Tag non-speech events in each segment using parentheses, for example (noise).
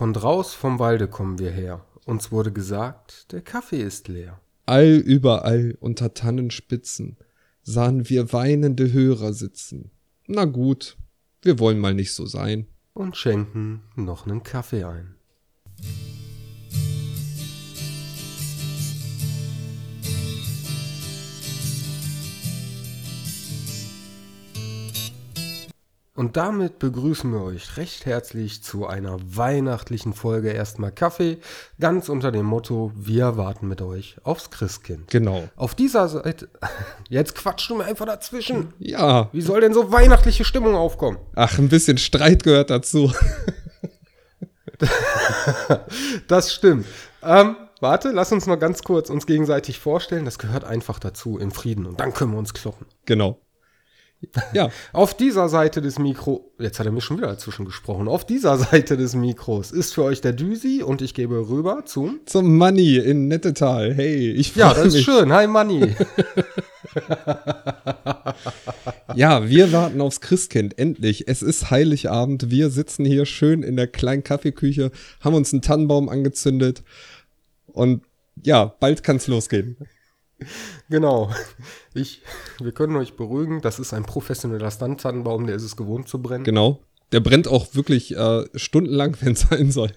Von draus vom Walde kommen wir her. Uns wurde gesagt, der Kaffee ist leer. All überall unter Tannenspitzen sahen wir weinende Hörer sitzen. Na gut, wir wollen mal nicht so sein. Und schenken noch nen Kaffee ein. Und damit begrüßen wir euch recht herzlich zu einer weihnachtlichen Folge Erstmal Kaffee, ganz unter dem Motto, wir warten mit euch aufs Christkind. Genau. Auf dieser Seite, (laughs) jetzt quatschst du mir einfach dazwischen. Ja. Wie soll denn so weihnachtliche Stimmung aufkommen? Ach, ein bisschen Streit gehört dazu. (laughs) das stimmt. Ähm, warte, lass uns mal ganz kurz uns gegenseitig vorstellen. Das gehört einfach dazu im Frieden und dann können wir uns kloppen. Genau. Ja. Auf dieser Seite des Mikro, jetzt hat er mir schon wieder dazwischen gesprochen. Auf dieser Seite des Mikros ist für euch der Düsi und ich gebe rüber zum Zum Money in Nettetal. Hey, ich freue Ja, das ist mich. schön. Hi Manni. (laughs) Ja, wir warten aufs Christkind. Endlich. Es ist Heiligabend. Wir sitzen hier schön in der kleinen Kaffeeküche, haben uns einen Tannenbaum angezündet und ja, bald kann's losgehen. Genau. Ich, wir können euch beruhigen, das ist ein professioneller Standtannenbaum, der ist es gewohnt zu brennen. Genau. Der brennt auch wirklich äh, stundenlang, (laughs) wenn es sein soll.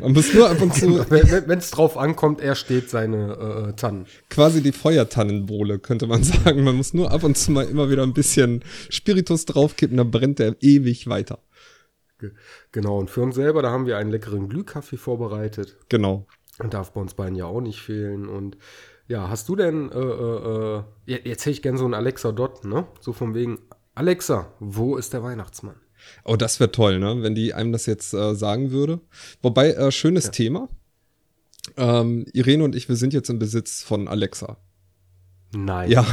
Man muss nur ab und zu Wenn es drauf ankommt, er steht seine äh, Tannen. quasi die Feuertannenbowle, könnte man (laughs) sagen. Man muss nur ab und zu mal immer wieder ein bisschen Spiritus draufkippen, dann brennt der ewig weiter. Ge- Genau, und für uns selber, da haben wir einen leckeren Glühkaffee vorbereitet. Genau. Darf bei uns beiden ja auch nicht fehlen. Und ja, hast du denn, äh, äh, äh, je- jetzt hätte ich gern so einen Alexa Dot, ne? So von wegen, Alexa, wo ist der Weihnachtsmann? Oh, das wäre toll, ne? Wenn die einem das jetzt äh, sagen würde. Wobei, äh, schönes Thema. Ähm, Irene und ich, wir sind jetzt im Besitz von Alexa. Nein. Ja,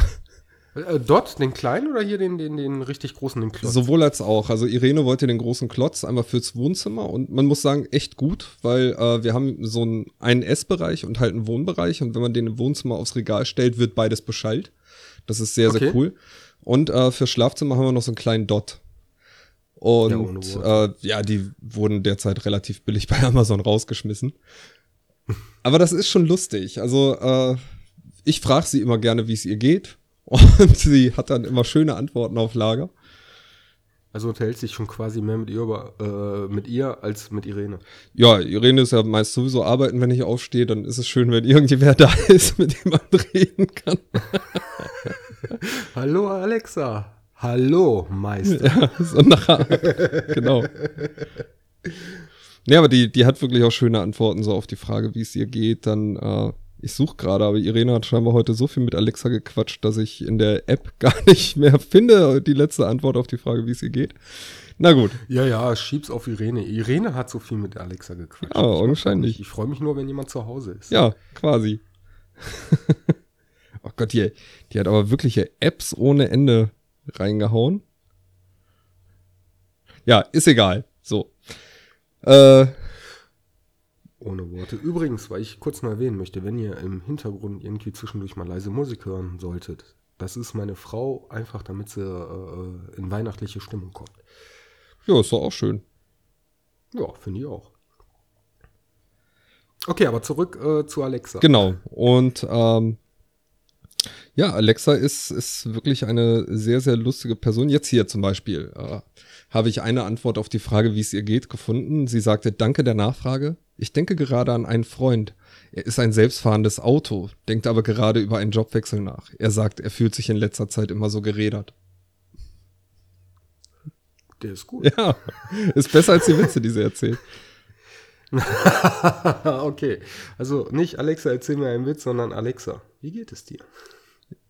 Äh, Dot, den kleinen oder hier den, den, den richtig großen, den Klotz? sowohl als auch. Also Irene wollte den großen Klotz einmal fürs Wohnzimmer und man muss sagen, echt gut, weil äh, wir haben so einen, einen Essbereich und halt einen Wohnbereich und wenn man den im Wohnzimmer aufs Regal stellt, wird beides beschallt. Das ist sehr, sehr Okay. cool. Und äh, fürs Schlafzimmer haben wir noch so einen kleinen Dot. Und Ja, äh, ja, die wurden derzeit relativ billig bei Amazon rausgeschmissen. Aber das ist schon lustig. Also äh, ich frage sie immer gerne, wie es ihr geht. Und (laughs) sie hat dann immer schöne Antworten auf Lager. Also unterhält sich schon quasi mehr mit ihr, über, äh, mit ihr als mit Irene. Ja, Irene ist ja meist sowieso arbeiten, wenn ich aufstehe. Dann ist es schön, wenn irgendwer da (laughs) ist, mit dem man reden kann. (laughs) Hallo Alexa. Hallo Meister. Ja, so nachher. genau. Ja, aber die, die hat wirklich auch schöne Antworten so auf die Frage, wie es ihr geht. Dann, äh, ich suche gerade, aber Irene hat scheinbar heute so viel mit Alexa gequatscht, dass ich in der App (laughs) gar nicht mehr finde, die letzte Antwort auf die Frage, wie es ihr geht. Na gut. Ja, ja, schieb's auf Irene. Irene hat so viel mit Alexa gequatscht. Ja, Ich augenscheinlich. nicht. Ich freue mich nur, wenn jemand zu Hause ist. Ja, quasi. (laughs) oh Gott, die, die hat aber wirkliche Apps ohne Ende reingehauen. Ja, ist egal. So. Äh, Ohne Worte. Übrigens, weil ich kurz mal erwähnen möchte, wenn ihr im Hintergrund irgendwie zwischendurch mal leise Musik hören solltet, das ist meine Frau, einfach damit sie äh, in weihnachtliche Stimmung kommt. ja, ist doch auch schön. Ja, finde ich auch. Okay, aber zurück äh, zu Alexa. Genau. Und ähm, ja, Alexa ist, ist wirklich eine sehr, sehr lustige Person. Jetzt hier zum Beispiel äh, habe ich eine Antwort auf die Frage, wie es ihr geht, gefunden. Sie sagte, danke der Nachfrage. Ich denke gerade an einen Freund. Er ist ein selbstfahrendes Auto, denkt aber gerade über einen Jobwechsel nach. Er sagt, er fühlt sich in letzter Zeit immer so gerädert. Der ist gut. Ja, ist besser als die Witze, die sie erzählt. (laughs) okay. Also nicht Alexa, erzähl mir einen Witz, sondern Alexa, wie geht es dir?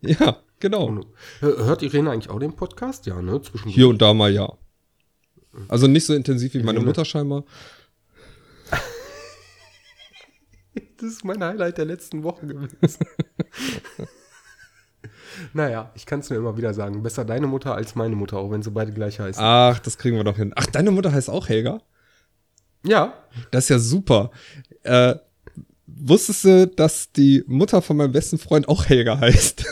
Ja, genau. Hört Irene eigentlich auch den Podcast? Ja, ne? Hier und da mal ja. Also nicht so intensiv wie meine? Mutter scheinbar. (laughs) Das ist mein Highlight der letzten Woche gewesen. (laughs) naja, ich kann es nur immer wieder sagen. Besser deine Mutter als meine Mutter, auch wenn sie beide gleich heißen. Ach, das kriegen wir doch hin. Ach, deine Mutter heißt auch Helga? Ja, Das ist ja super. Äh, wusstest du, dass die Mutter von meinem besten Freund auch Helga heißt?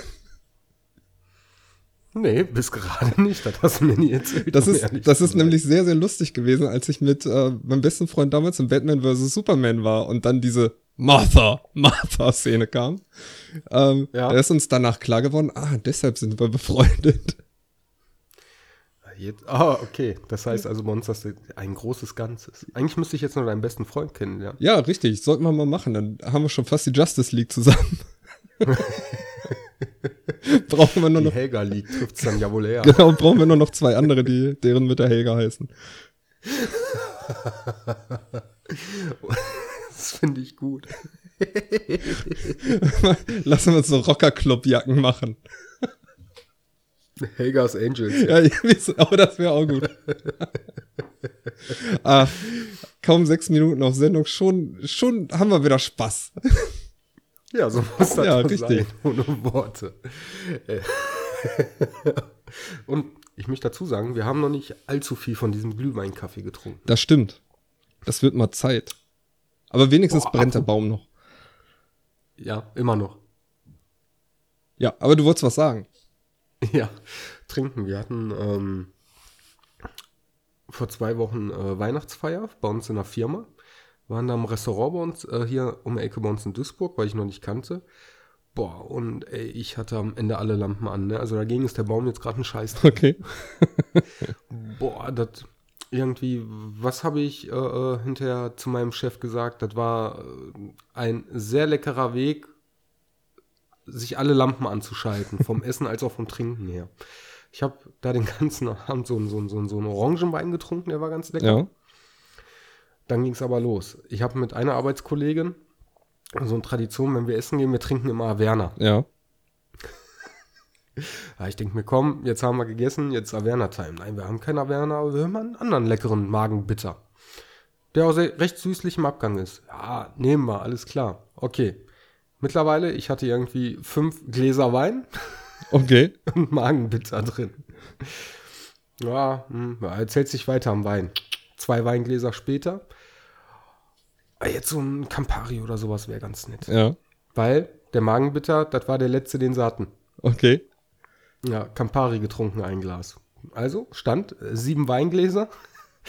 Nee, bis gerade nicht. Das hast du mir nie erzählt. Das ist, das ist nämlich sehr, sehr lustig gewesen, als ich mit äh, meinem besten Freund damals in Batman vs. Superman war und dann diese Martha, (laughs) Martha-Szene kam. Ähm, Ja. Da ist uns danach klar geworden, ah, deshalb sind wir befreundet. Jetzt, ah, okay. Das heißt also das ist ein großes Ganzes. Eigentlich müsste ich jetzt nur deinen besten Freund kennenlernen. Ja, richtig, sollten wir mal machen. Dann haben wir schon fast die Justice League zusammen. (laughs) (laughs) (laughs) brauchen wir nur Die noch, Helga liegt, trifft es dann ja wohl eher. (laughs) genau, brauchen wir nur noch zwei andere, die, deren mit der Helga heißen. (laughs) Das finde ich gut. Lassen wir uns so Rocker-Club-Jacken machen. Helgas Angels. Ja, aber das wäre auch gut. ah, kaum sechs Minuten auf Sendung, schon, schon haben wir wieder Spaß. Ja, so (laughs) muss das Ja, richtig. sein, ohne Worte. Äh, (laughs) Und ich möchte dazu sagen, wir haben noch nicht allzu viel von diesem Glühweinkaffee getrunken. Das stimmt. Das wird mal Zeit. Aber wenigstens Boah, brennt der Baum noch. Ja, immer noch. Ja, aber du wolltest was sagen. Ja, trinken. Wir hatten ähm, vor zwei Wochen äh, Weihnachtsfeier bei uns in der Firma. Waren da im Restaurant bei uns, äh, hier um die Ecke bei uns in Duisburg, weil ich noch nicht kannte. Boah, und ey, ich hatte am Ende alle Lampen an, ne? Also dagegen ist der Baum jetzt gerade ein Scheiß. Okay. (laughs) Boah, das irgendwie, was habe ich äh, äh, hinterher zu meinem Chef gesagt? Das war äh, ein sehr leckerer Weg, sich alle Lampen anzuschalten, vom (laughs) Essen als auch vom Trinken her. Ich habe da den ganzen Abend so, so, so, so einen Orangenwein getrunken, der war ganz lecker. Ja. Dann ging es aber los. Ich habe mit einer Arbeitskollegin so eine Tradition, wenn wir essen gehen, wir trinken immer Averna. Ja. (laughs) Ja, ich denke mir, komm, jetzt haben wir gegessen, jetzt Averna-Time. Nein, wir haben keinen Averna, aber wir haben einen anderen leckeren Magenbitter. Der auch sehr, recht süßlich im Abgang ist. Ja, nehmen wir, alles klar. Okay. Mittlerweile, ich hatte irgendwie fünf Gläser Wein (laughs) Okay. und Magenbitter drin. Ja, hm, hält sich weiter am Wein. Zwei Weingläser später. Ah, Jetzt so ein Campari oder sowas wäre ganz nett. Ja. Weil der Magenbitter, das war der letzte, den sie hatten. Okay. Ja, Campari getrunken, ein Glas. Also stand äh, sieben Weingläser,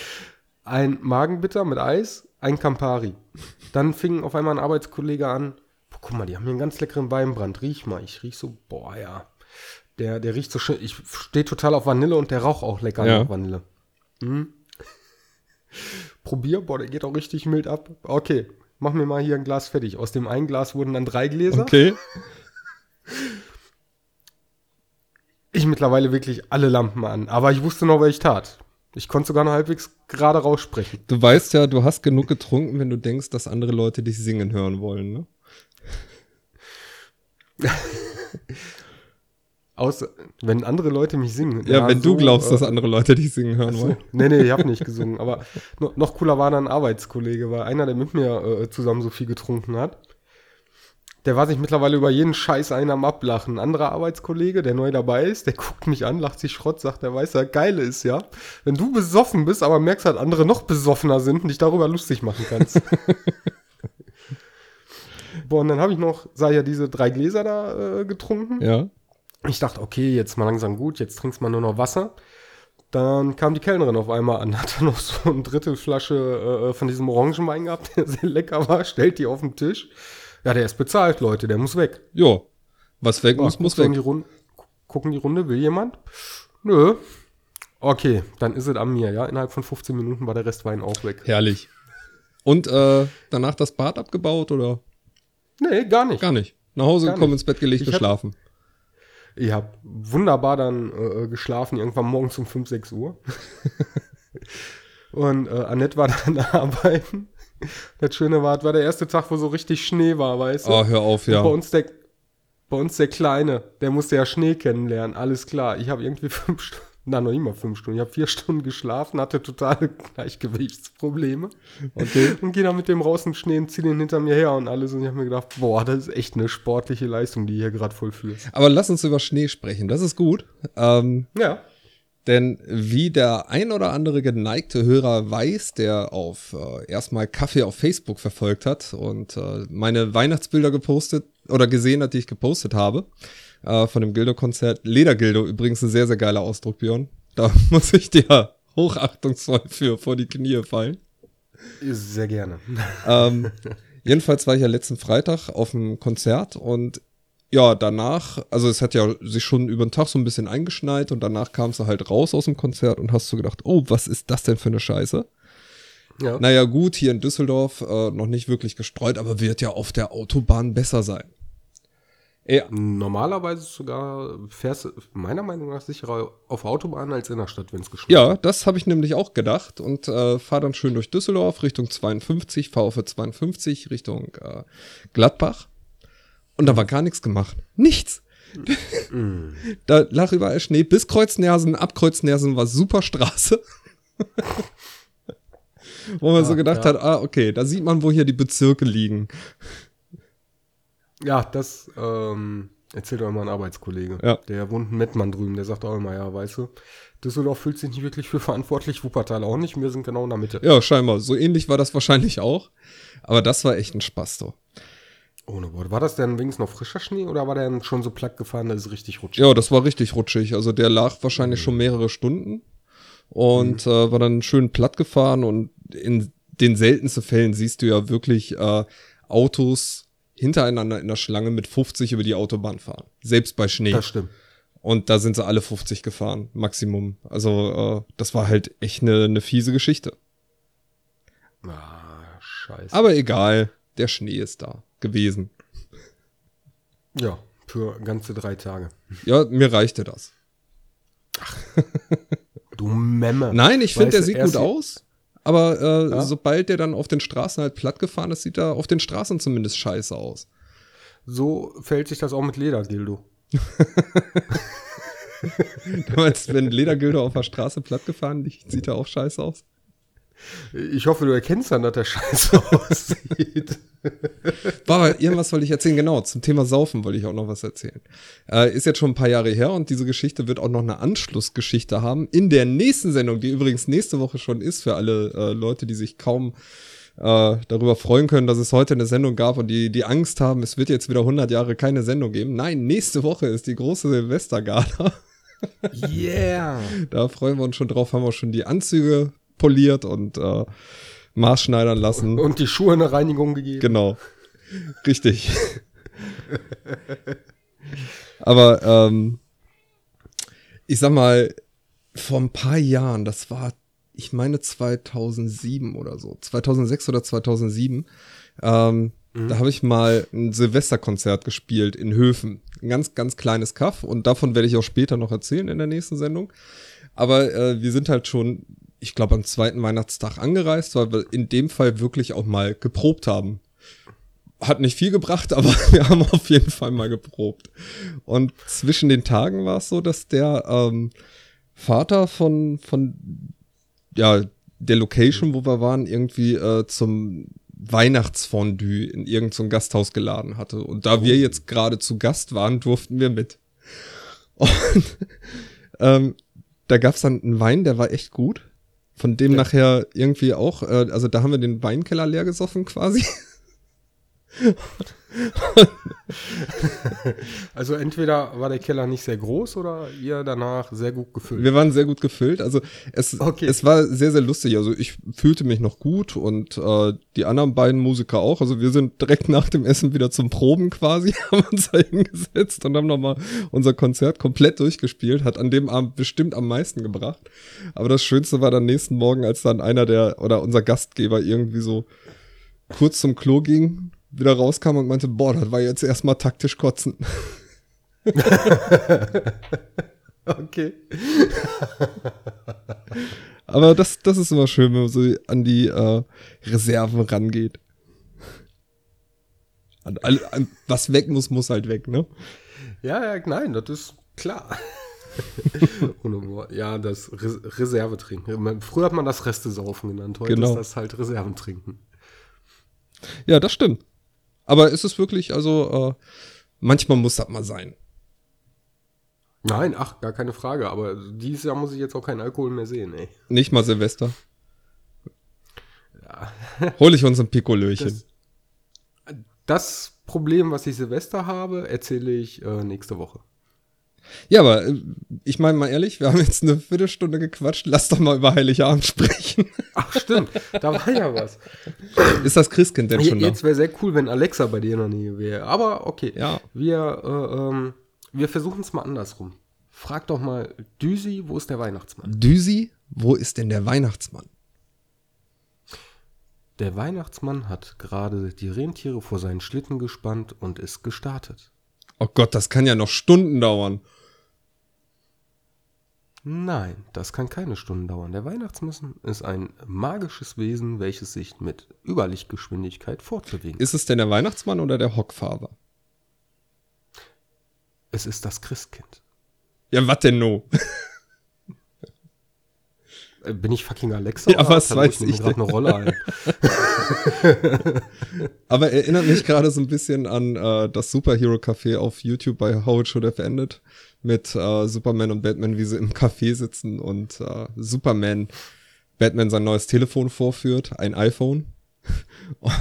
(laughs) ein Magenbitter mit Eis, ein Campari. Dann fing auf einmal ein Arbeitskollege an, boah, guck mal, die haben hier einen ganz leckeren Weinbrand, riech mal. Ich riech so, boah, ja. Der, der riecht so schön, ich stehe total auf Vanille und der raucht auch lecker Ja. nach Vanille. Hm. Probier, boah, der geht auch richtig mild ab. Okay, mach mir mal hier ein Glas fertig. Aus dem einen Glas wurden dann drei Gläser. Okay. ich mittlerweile wirklich alle Lampen an. Aber ich wusste noch, was ich tat. Ich konnte sogar noch halbwegs gerade raussprechen. Du weißt ja, du hast genug getrunken, wenn du denkst, dass andere Leute dich singen hören wollen, ne? (laughs) Außer, wenn andere Leute mich singen. Ja, wenn du so, glaubst, äh, dass andere Leute dich singen hören wollen. Nee, nee, ich habe nicht (laughs) gesungen. Aber no, noch cooler war dann ein Arbeitskollege, war einer, der mit mir äh, zusammen so viel getrunken hat. Der war sich mittlerweile über jeden Scheiß einen am Ablachen. Ein anderer Arbeitskollege, der neu dabei ist, der (laughs) guckt mich an, lacht sich Schrott, sagt, der weiß ja, geile ist ja, wenn du besoffen bist, aber merkst, dass andere noch besoffener sind und dich darüber lustig machen kannst. (laughs) Boah, und dann habe ich noch, sei ja diese drei Gläser da äh, getrunken. Ja. Ich dachte, okay, jetzt mal langsam gut, jetzt trinkst man nur noch Wasser. Dann kam die Kellnerin auf einmal an, (laughs) hatte noch so eine Drittel Flasche äh, von diesem Orangenwein gehabt, (laughs) der sehr lecker war, stellt die auf den Tisch. Ja, der ist bezahlt, Leute, der muss weg. Jo. Was weg Ja, muss, muss weg. Die Runde, gu- gucken die Runde, will jemand? Nö. Okay, dann ist es an mir, ja. Innerhalb von 15 Minuten war der Restwein auch weg. Herrlich. Und äh, danach das Bad abgebaut oder Nee, gar nicht. gar nicht? Nach Hause Gar gekommen, nicht. ins Bett gelegt, Ich geschlafen. Ich habe wunderbar dann äh, geschlafen, irgendwann morgens um 5, 6 Uhr. (laughs) Und äh, Annette war (laughs) dann arbeiten. Das Schöne war, es war der erste Tag, wo so richtig Schnee war, weißt du? Oh, hör auf, ja. Bei uns der, bei uns der Kleine, der musste ja Schnee kennenlernen, alles klar. Ich habe irgendwie (laughs) fünf Stunden, na noch mal fünf Stunden, ich habe vier (laughs) Stunden geschlafen, hatte totale (laughs) Gleichgewichtsprobleme. Okay. Und gehe dann mit dem raus im Schnee und zieh den hinter mir her und alles. Und ich habe mir gedacht, boah, das ist echt eine sportliche Leistung, die ihr hier gerade vollführst. Aber lass uns über Schnee sprechen. Das ist gut. Ähm, Ja. Denn wie der ein oder andere geneigte Hörer weiß, der auf äh, erstmal Kaffee auf Facebook verfolgt hat und äh, meine Weihnachtsbilder gepostet oder gesehen hat, die ich gepostet habe, äh, von dem Gildo-Konzert. Ledergildo, übrigens ein sehr, sehr geiler Ausdruck, Björn. Da (laughs) muss ich dir hochachtungsvoll für vor die Knie fallen. Sehr gerne. Ähm, (laughs) jedenfalls war ich ja letzten Freitag auf dem Konzert und ja, danach, also es hat ja sich schon über den Tag so ein bisschen eingeschneit und danach kamst du halt raus aus dem Konzert und hast so gedacht, oh, was ist das denn für eine Scheiße? Ja. Naja, gut, hier in Düsseldorf äh, noch nicht wirklich gestreut, aber wird ja auf der Autobahn besser sein. Ja. Normalerweise sogar fährst du meiner Meinung nach sicherer auf Autobahn als in der Stadt, wenn es geschneit Ja, das habe ich nämlich auch gedacht und äh, fahre dann schön durch Düsseldorf Richtung 52, fahre auf 52 Richtung äh, Gladbach und da war gar nichts gemacht. Nichts. Mm. da lag überall Schnee bis Kreuznersen, ab Kreuznersen war super Straße. (laughs) Wo man ah, so gedacht ja. hat, ah, okay, da sieht man, wo hier die Bezirke liegen. Ja, das ähm, erzählt auch immer ein Arbeitskollege. Ja. Der wohnt in Mettmann drüben, der sagt auch immer, ja, weißt du, Düsseldorf fühlt sich nicht wirklich für verantwortlich, Wuppertal auch nicht, wir sind genau in der Mitte. Ja, scheinbar. So ähnlich war das wahrscheinlich auch. Aber das war echt ein Spaß, doch. Ohne Worte. War das denn wenigstens noch frischer Schnee oder war der schon so platt gefahren, dass es richtig rutschig Ja, das war richtig rutschig. Also der lag wahrscheinlich mhm. schon mehrere Stunden und mhm. äh, war dann schön platt gefahren und in den seltensten Fällen siehst du ja wirklich äh, Autos hintereinander in der Schlange mit 50 über die Autobahn fahren. Selbst bei Schnee. Das stimmt. Und da sind sie alle 50 gefahren, Maximum. Also, äh, das war halt echt eine, eine fiese Geschichte. Ah, scheiße. Aber egal, der Schnee ist da gewesen. Ja, für ganze drei Tage. Ja, mir reichte das. Ach, du Memme. Nein, ich finde, der sieht gut aus. Aber äh, ja? sobald der dann auf den Straßen halt platt gefahren ist, sieht er auf den Straßen zumindest scheiße aus. So fällt sich das auch mit Ledergildo. (laughs) du meinst, wenn Ledergildo auf der Straße platt gefahren liegt, sieht er auch scheiße aus? Ich hoffe, du erkennst dann, dass der scheiße (laughs) aussieht. War irgendwas wollte ich erzählen, genau, zum Thema Saufen wollte ich auch noch was erzählen. Äh, ist jetzt schon ein paar Jahre her und diese Geschichte wird auch noch eine Anschlussgeschichte haben in der nächsten Sendung, die übrigens nächste Woche schon ist für alle äh, Leute, die sich kaum äh, darüber freuen können, dass es heute eine Sendung gab und die, die Angst haben, es wird jetzt wieder 100 Jahre keine Sendung geben. Nein, nächste Woche ist die große Silvestergala. Yeah. (laughs) da freuen wir uns schon drauf, haben wir schon die Anzüge poliert und äh, maßschneidern lassen. Und die Schuhe eine Reinigung gegeben. Genau. Richtig. Aber ähm, ich sag mal, vor ein paar Jahren, das war, ich meine 2007 oder so, 2006 oder 2007, ähm, mhm. da habe ich mal ein Silvesterkonzert gespielt in Höfen. Ein ganz, ganz kleines Kaff und davon werde ich auch später noch erzählen in der nächsten Sendung. Aber äh, wir sind halt schon ich glaube, am zweiten Weihnachtstag angereist, weil wir in dem Fall wirklich auch mal geprobt haben. Hat nicht viel gebracht, (laughs) aber wir haben auf jeden Fall mal geprobt. Und zwischen den Tagen war es so, dass der ähm, Vater von, von ja, der Location, wo wir waren, irgendwie äh, zum Weihnachtsfondue in irgendein so Gasthaus geladen hatte. Und da wir oh. jetzt gerade zu Gast waren, durften wir mit. Und (laughs) ähm, da gab's dann einen Wein, der war echt gut. Von dem ja. nachher irgendwie auch, äh, also da haben wir den Weinkeller leer gesoffen quasi. (laughs) (laughs) also entweder war der Keller nicht sehr groß oder ihr danach sehr gut gefüllt. Wir waren sehr gut gefüllt. Also es, okay. es war sehr, sehr lustig. Also ich fühlte mich noch gut und äh, die anderen beiden Musiker auch. Also wir sind direkt nach dem Essen wieder zum Proben quasi, (laughs) haben uns da hingesetzt und haben nochmal unser Konzert komplett durchgespielt. Hat an dem Abend bestimmt am meisten gebracht. Aber das Schönste war dann nächsten Morgen, als dann einer der oder unser Gastgeber irgendwie so kurz zum Klo ging wieder rauskam und meinte, boah, das war jetzt erstmal taktisch kotzen. (laughs) okay. Aber das, das ist immer schön, wenn man so an die äh, Reserven rangeht. An, an, was weg muss, muss halt weg, ne? Ja, ja, nein, das ist klar. (laughs) ja, das Re Reservetrinken. Früher hat man das Reste-Saufen genannt, heute genau. ist das halt Reserventrinken. Ja, das stimmt. Aber ist es wirklich, also, äh, manchmal muss das mal sein. Nein, ach, gar keine Frage. Aber dieses Jahr muss ich jetzt auch keinen Alkohol mehr sehen, ey. Nicht mal Silvester. Ja. Hol ich uns ein Pikolöchen. Das, das, Problem, was ich Silvester habe, erzähle ich äh, nächste Woche. Ja, aber äh, ich meine mal ehrlich, wir haben jetzt eine Viertelstunde gequatscht. Lass doch mal über Heiligabend sprechen. Ach, stimmt. Da war ja was. Ist das Christkind denn schon Jetzt wäre sehr cool, wenn Alexa bei dir in der Nähe wäre. Aber okay. Ja. Wir, äh, ähm, wir versuchen es mal andersrum. Frag doch mal Düsi, wo ist der Weihnachtsmann? da? Düsi, wo ist denn der Weihnachtsmann? Der Weihnachtsmann hat gerade die Rentiere vor seinen Schlitten gespannt und ist gestartet. Oh Gott, das kann ja noch Stunden dauern. Nein, das kann keine Stunden dauern. Der Weihnachtsmann ist ein magisches Wesen, welches sich mit Überlichtgeschwindigkeit fortbewegt. Ist es denn der Weihnachtsmann oder der Hockfather? Es ist das Christkind. Ja, was denn no? Äh, Bin ich fucking Alexa? Ja, was weiß nehme ich gerade eine Rolle ein. (laughs) (laughs) Aber erinnert mich gerade so ein bisschen an äh, das Superhero Café auf YouTube bei How It Should Have Ended mit äh, Superman und Batman, wie sie im Café sitzen und äh, Superman Batman sein neues Telefon vorführt, ein iPhone.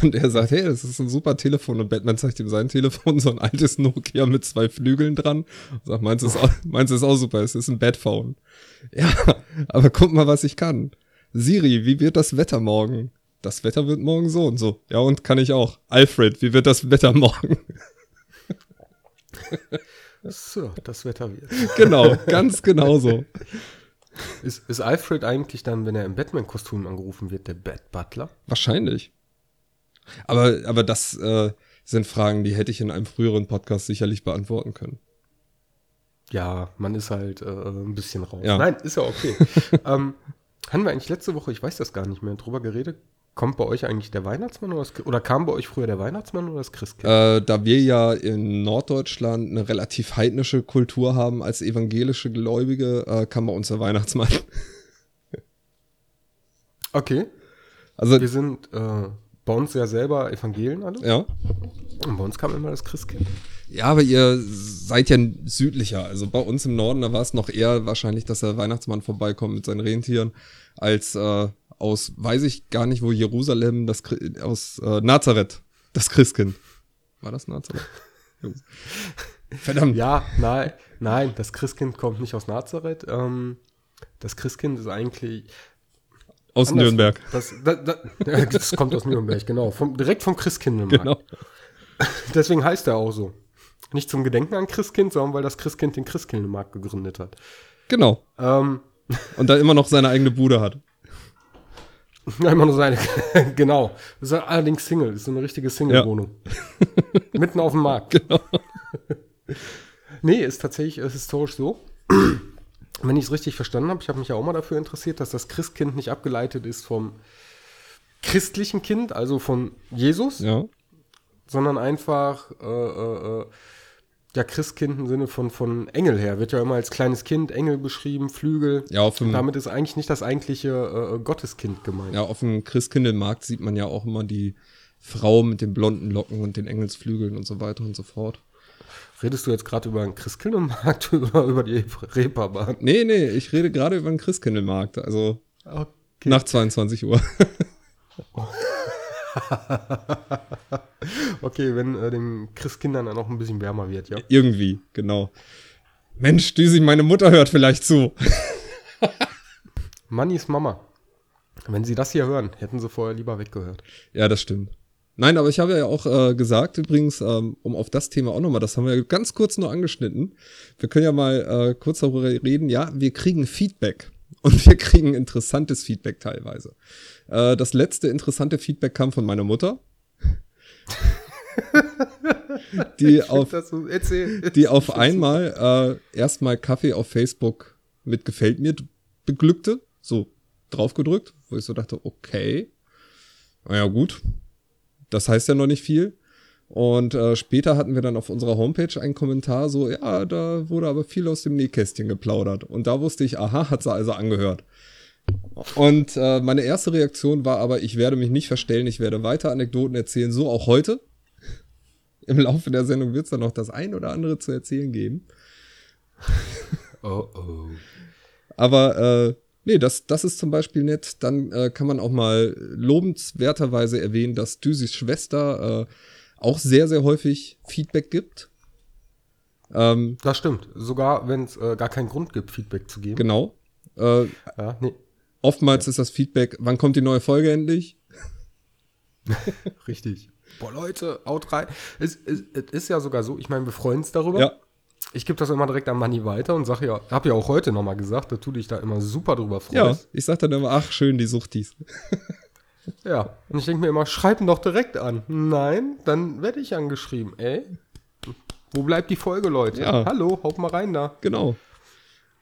Und er sagt, hey, das ist ein super Telefon. Und Batman zeigt ihm sein Telefon, so ein altes Nokia mit zwei Flügeln dran. Und sagt, meins ist, auch, (laughs) meins ist auch super, es ist ein Batphone. Ja, aber guck mal, was ich kann. Siri, wie wird das Wetter morgen? Das Wetter wird morgen so und so. Ja, und kann ich auch. Alfred, wie wird das Wetter morgen? (laughs) So, das Wetter wird. genau, ganz genau so. Ist, ist Alfred eigentlich dann, wenn er im Batman-Kostüm angerufen wird, der Bat Butler? Wahrscheinlich. Aber, aber das äh, sind Fragen, die hätte ich in einem früheren Podcast sicherlich beantworten können. Ja, man ist halt äh, ein bisschen raus. Ja. Nein, ist ja okay. (laughs) ähm, haben wir eigentlich letzte Woche, ich weiß das gar nicht mehr, drüber geredet? Kommt bei euch eigentlich der Weihnachtsmann oder, das, oder kam bei euch früher der Weihnachtsmann oder das Christkind? Äh, da wir ja in Norddeutschland eine relativ heidnische Kultur haben als evangelische Gläubige, äh, kam bei uns der Weihnachtsmann. (laughs) Okay. Also, Wir sind äh, bei uns ja selber Evangelien alle. ja. Und bei uns kam immer das Christkind. Ja, aber ihr seid ja südlicher. Also bei uns im Norden, da war es noch eher wahrscheinlich, dass der Weihnachtsmann vorbeikommt mit seinen Rentieren, als äh, aus, weiß ich gar nicht, wo Jerusalem, das aus äh, Nazareth, das Christkind. War das Nazareth? Verdammt. Ja, nein, nein, das Christkind kommt nicht aus Nazareth. Ähm, das Christkind ist eigentlich. Aus anders. Nürnberg. Das, das, das, (laughs) das kommt aus Nürnberg, genau. Vom, direkt vom Christkindlmarkt. Genau. (laughs) Deswegen heißt er auch so. Nicht zum Gedenken an Christkind, sondern weil das Christkind den Christkindlmarkt gegründet hat. Genau. Ähm, (laughs) Und da immer noch seine eigene Bude hat. immer nur seine. genau. Das ist allerdings Single. Das ist so eine richtige Single-Wohnung. Mitten auf dem Markt. Genau. Nee, ist tatsächlich äh, historisch so. Wenn ich es richtig verstanden habe, ich habe mich ja auch mal dafür interessiert, dass das Christkind nicht abgeleitet ist vom christlichen Kind, also von Jesus, Ja. sondern einfach äh, äh, äh, ja Christkind im Sinne von, von Engel her. Wird ja immer als kleines Kind Engel beschrieben, Flügel. Ja, auf dem, Damit ist eigentlich nicht das eigentliche äh, Gotteskind gemeint. ja, auf dem Christkindlmarkt sieht man ja auch immer die Frau mit den blonden Locken und den Engelsflügeln und so weiter und so fort. Redest du jetzt gerade über einen Christkindlmarkt (laughs) oder über die Reeperbahn? Nee, nee, ich rede gerade über den Christkindlmarkt, also Okay. nach 22 Uhr. (laughs) Okay, wenn äh, den Christkindern dann auch ein bisschen wärmer wird, ja. Irgendwie, genau. Mensch, Düsi, meine Mutter hört vielleicht zu. Mannis Mama. Wenn sie das hier hören, hätten sie vorher lieber weggehört. Ja, das stimmt. Nein, aber ich habe ja auch äh, gesagt, übrigens, ähm, um auf das Thema auch nochmal, das haben wir ganz kurz nur angeschnitten. Wir können ja mal äh, kurz darüber reden. Ja, wir kriegen Feedback. (laughs) Und wir kriegen interessantes Feedback teilweise. Äh, das letzte interessante Feedback kam von meiner Mutter. (laughs) die auf die auf einmal äh, erstmal Kaffee auf Facebook mit gefällt mir beglückte, so draufgedrückt, wo ich so dachte, okay, naja gut, das heißt ja noch nicht viel. Und äh, später hatten wir dann auf unserer Homepage einen Kommentar so, ja, da wurde aber viel aus dem Nähkästchen geplaudert. Und da wusste ich, aha, hat sie also angehört. Und äh, meine erste Reaktion war aber, ich werde mich nicht verstellen, ich werde weiter Anekdoten erzählen, so auch heute. (laughs) Im Laufe der Sendung wird es dann noch das ein oder andere zu erzählen geben. Oh, oh. Aber äh, nee, das, das ist zum Beispiel nett. Dann äh, kann man auch mal lobenswerterweise erwähnen, dass Düsis Schwester äh, auch sehr, sehr häufig Feedback gibt. Ähm, Das stimmt. Sogar wenn es äh, gar keinen Grund gibt, Feedback zu geben. genau. Äh, Ja, nee, oftmals ist das Feedback, wann kommt die neue Folge endlich? (laughs) richtig. Boah, Leute, haut rein. Es, es, es ist ja sogar so, ich meine, wir freuen uns darüber. Ja, Ich gebe das immer direkt an Manni weiter und sage ja, habe ja auch heute nochmal gesagt, dass du dich da immer super drüber ja. freust. Ich sag dann immer, ach, schön, die Suchtis. (laughs) Ja. Und ich denke mir immer, schreib ihn doch direkt an. Nein, dann werde ich angeschrieben. Ey, wo bleibt die Folge, Leute? Ja. Hallo, haut mal rein da. Genau.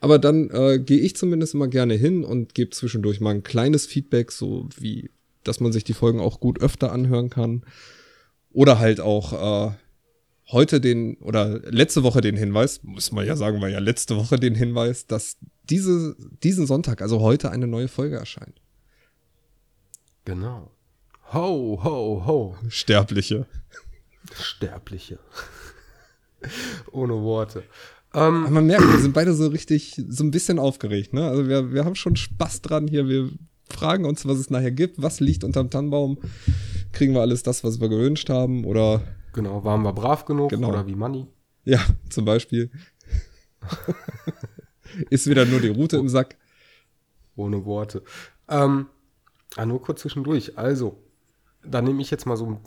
Aber dann äh, gehe ich zumindest immer gerne hin und gebe zwischendurch mal ein kleines Feedback, so wie, dass man sich die Folgen auch gut öfter anhören kann. Oder halt auch äh, heute den, oder letzte Woche den Hinweis, muss man ja sagen, war ja letzte Woche den Hinweis, dass diese, diesen Sonntag, also heute, eine neue Folge erscheint. Genau. Ho, ho, ho. Sterbliche. Sterbliche. (laughs) Ohne Worte. Ähm, Aber man merkt, wir sind beide so richtig, so ein bisschen aufgeregt, ne? Also wir, wir haben schon Spaß dran hier. Wir fragen uns, was es nachher gibt. Was liegt unterm Tannenbaum? Kriegen wir alles das, was wir gewünscht haben? Oder, genau, waren wir brav genug Genau. oder wie Manni? ja, zum Beispiel. (laughs) Ist wieder nur die Route im Sack. Ohne Worte. Ähm, ah, nur kurz zwischendurch. Also, da nehme ich jetzt mal so ein.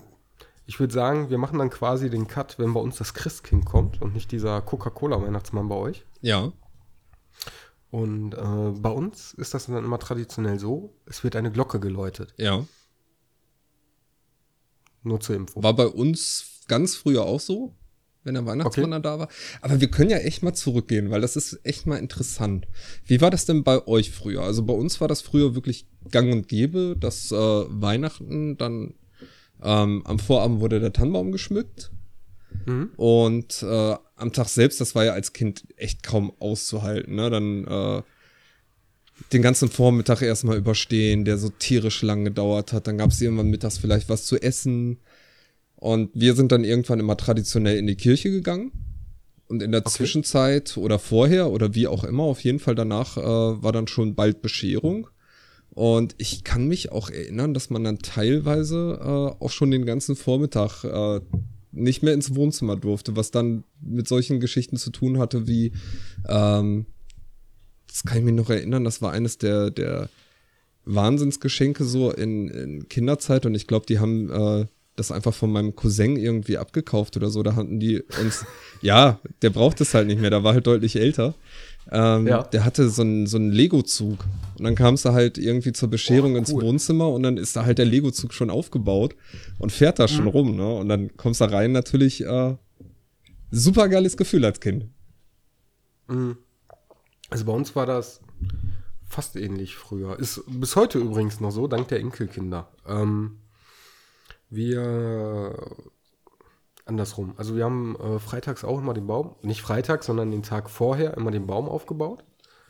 Ich würde sagen, wir machen dann quasi den Cut, wenn bei uns das Christkind kommt und nicht dieser Coca-Cola-Weihnachtsmann bei euch. Ja. Und äh, bei uns ist das dann immer traditionell so, es wird eine Glocke geläutet. Ja. Nur zur Info. War bei uns ganz früher auch so, wenn der Weihnachtsmann Okay. da war. Aber wir können ja echt mal zurückgehen, weil das ist echt mal interessant. Wie war das denn bei euch früher? Also bei uns war das früher wirklich gang und gäbe, dass äh, Weihnachten dann ähm, am Vorabend wurde der Tannenbaum geschmückt. Mhm. Und äh, am Tag selbst, das war ja als Kind echt kaum auszuhalten. Ne? Dann äh, den ganzen Vormittag erstmal überstehen, der so tierisch lang gedauert hat. Dann gab es irgendwann mittags vielleicht was zu essen. Und wir sind dann irgendwann immer traditionell in die Kirche gegangen. Und in der Okay. Zwischenzeit oder vorher oder wie auch immer, auf jeden Fall danach äh, war dann schon bald Bescherung. Und ich kann mich auch erinnern, dass man dann teilweise äh, auch schon den ganzen Vormittag äh, nicht mehr ins Wohnzimmer durfte, was dann mit solchen Geschichten zu tun hatte wie, ähm, das kann ich mich noch erinnern, das war eines der, der Wahnsinnsgeschenke so in, in Kinderzeit und ich glaube, die haben äh, das einfach von meinem Cousin irgendwie abgekauft oder so. Da hatten die uns, (laughs) ja, der braucht es halt nicht mehr, der war halt deutlich älter. Ähm, Ja. Der hatte so einen so einen Lego-Zug und dann kamst du halt irgendwie zur Bescherung Oh, ins cool. Wohnzimmer und dann ist da halt der Lego-Zug schon aufgebaut und fährt da schon Mhm. rum, ne? Und dann kommst du da rein natürlich äh, super geiles Gefühl als Kind. Mhm. Also bei uns war das fast ähnlich früher. Ist bis heute übrigens noch so, dank der Enkelkinder. Ähm, wir andersrum. Also wir haben äh, freitags auch immer den Baum, nicht freitags, sondern den Tag vorher immer den Baum aufgebaut.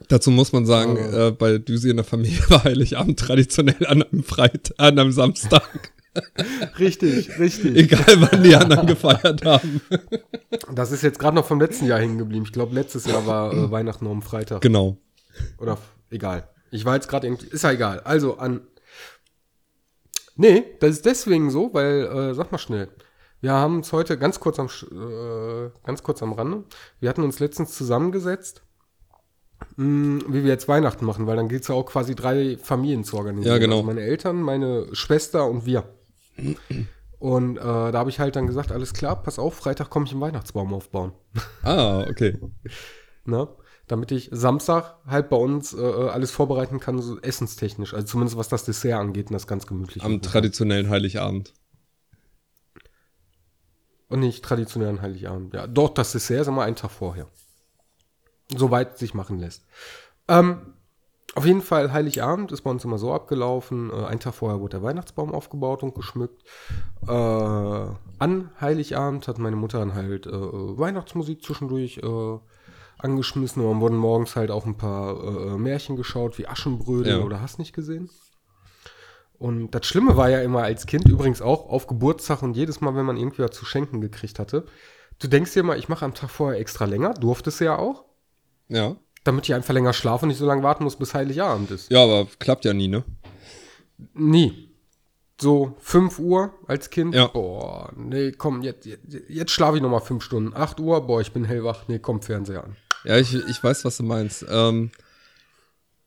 Dazu muss man sagen, Oh. äh, bei Düsi in der Familie (laughs) war Heiligabend traditionell an einem Freitag, an einem Samstag. (laughs) Richtig, richtig. Egal wann die anderen gefeiert haben. Das ist jetzt gerade noch vom letzten Jahr hängen geblieben. Ich glaube, letztes Jahr war äh, Weihnachten am Freitag. Genau. Oder egal. Ich war jetzt gerade irgendwie. Ist ja egal. Also an. Nee, das ist deswegen so, weil, äh, sag mal schnell. Wir haben uns heute ganz kurz am äh, ganz kurz am Rande. Wir hatten uns letztens zusammengesetzt, mh, wie wir jetzt Weihnachten machen, weil dann gilt es ja auch quasi drei Familien zu organisieren. Ja, genau. Also meine Eltern, meine Schwester und wir. Und äh, da habe ich halt dann gesagt, alles klar, pass auf, Freitag komme ich einen Weihnachtsbaum aufbauen. Ah, okay. (laughs) Ne? Damit ich Samstag halt bei uns äh, alles vorbereiten kann, so essenstechnisch. Also zumindest was das Dessert angeht und das ganz gemütlich. Am traditionellen Heiligabend. Und nicht traditionellen Heiligabend. Ja, doch, das Dessert ist immer einen Tag vorher. Soweit es sich machen lässt. Ähm, auf jeden Fall, Heiligabend ist bei uns immer so abgelaufen. Äh, einen Tag vorher wurde der Weihnachtsbaum aufgebaut und geschmückt. Äh, an Heiligabend hat meine Mutter dann halt äh, Weihnachtsmusik zwischendurch äh, angeschmissen. Und dann wurden morgens halt auch ein paar äh, Märchen geschaut, wie Aschenbrödel Ja. oder hast nicht gesehen. Und das Schlimme war ja immer als Kind, übrigens auch auf Geburtstag und jedes Mal, wenn man irgendwie was zu schenken gekriegt hatte, du denkst dir mal, ich mache am Tag vorher extra länger, durftest du ja auch, Ja. damit ich einfach länger schlafe und nicht so lange warten muss, bis Heiligabend ist. Ja, aber klappt ja nie, ne? Nie. so 5 Uhr als Kind. Ja. Boah, nee, komm, jetzt, jetzt, jetzt schlafe ich nochmal 5 Stunden. 8 Uhr, boah, ich bin hellwach. Nee, komm, Fernseher an. Ja, ich, ich weiß, was du meinst. Ähm,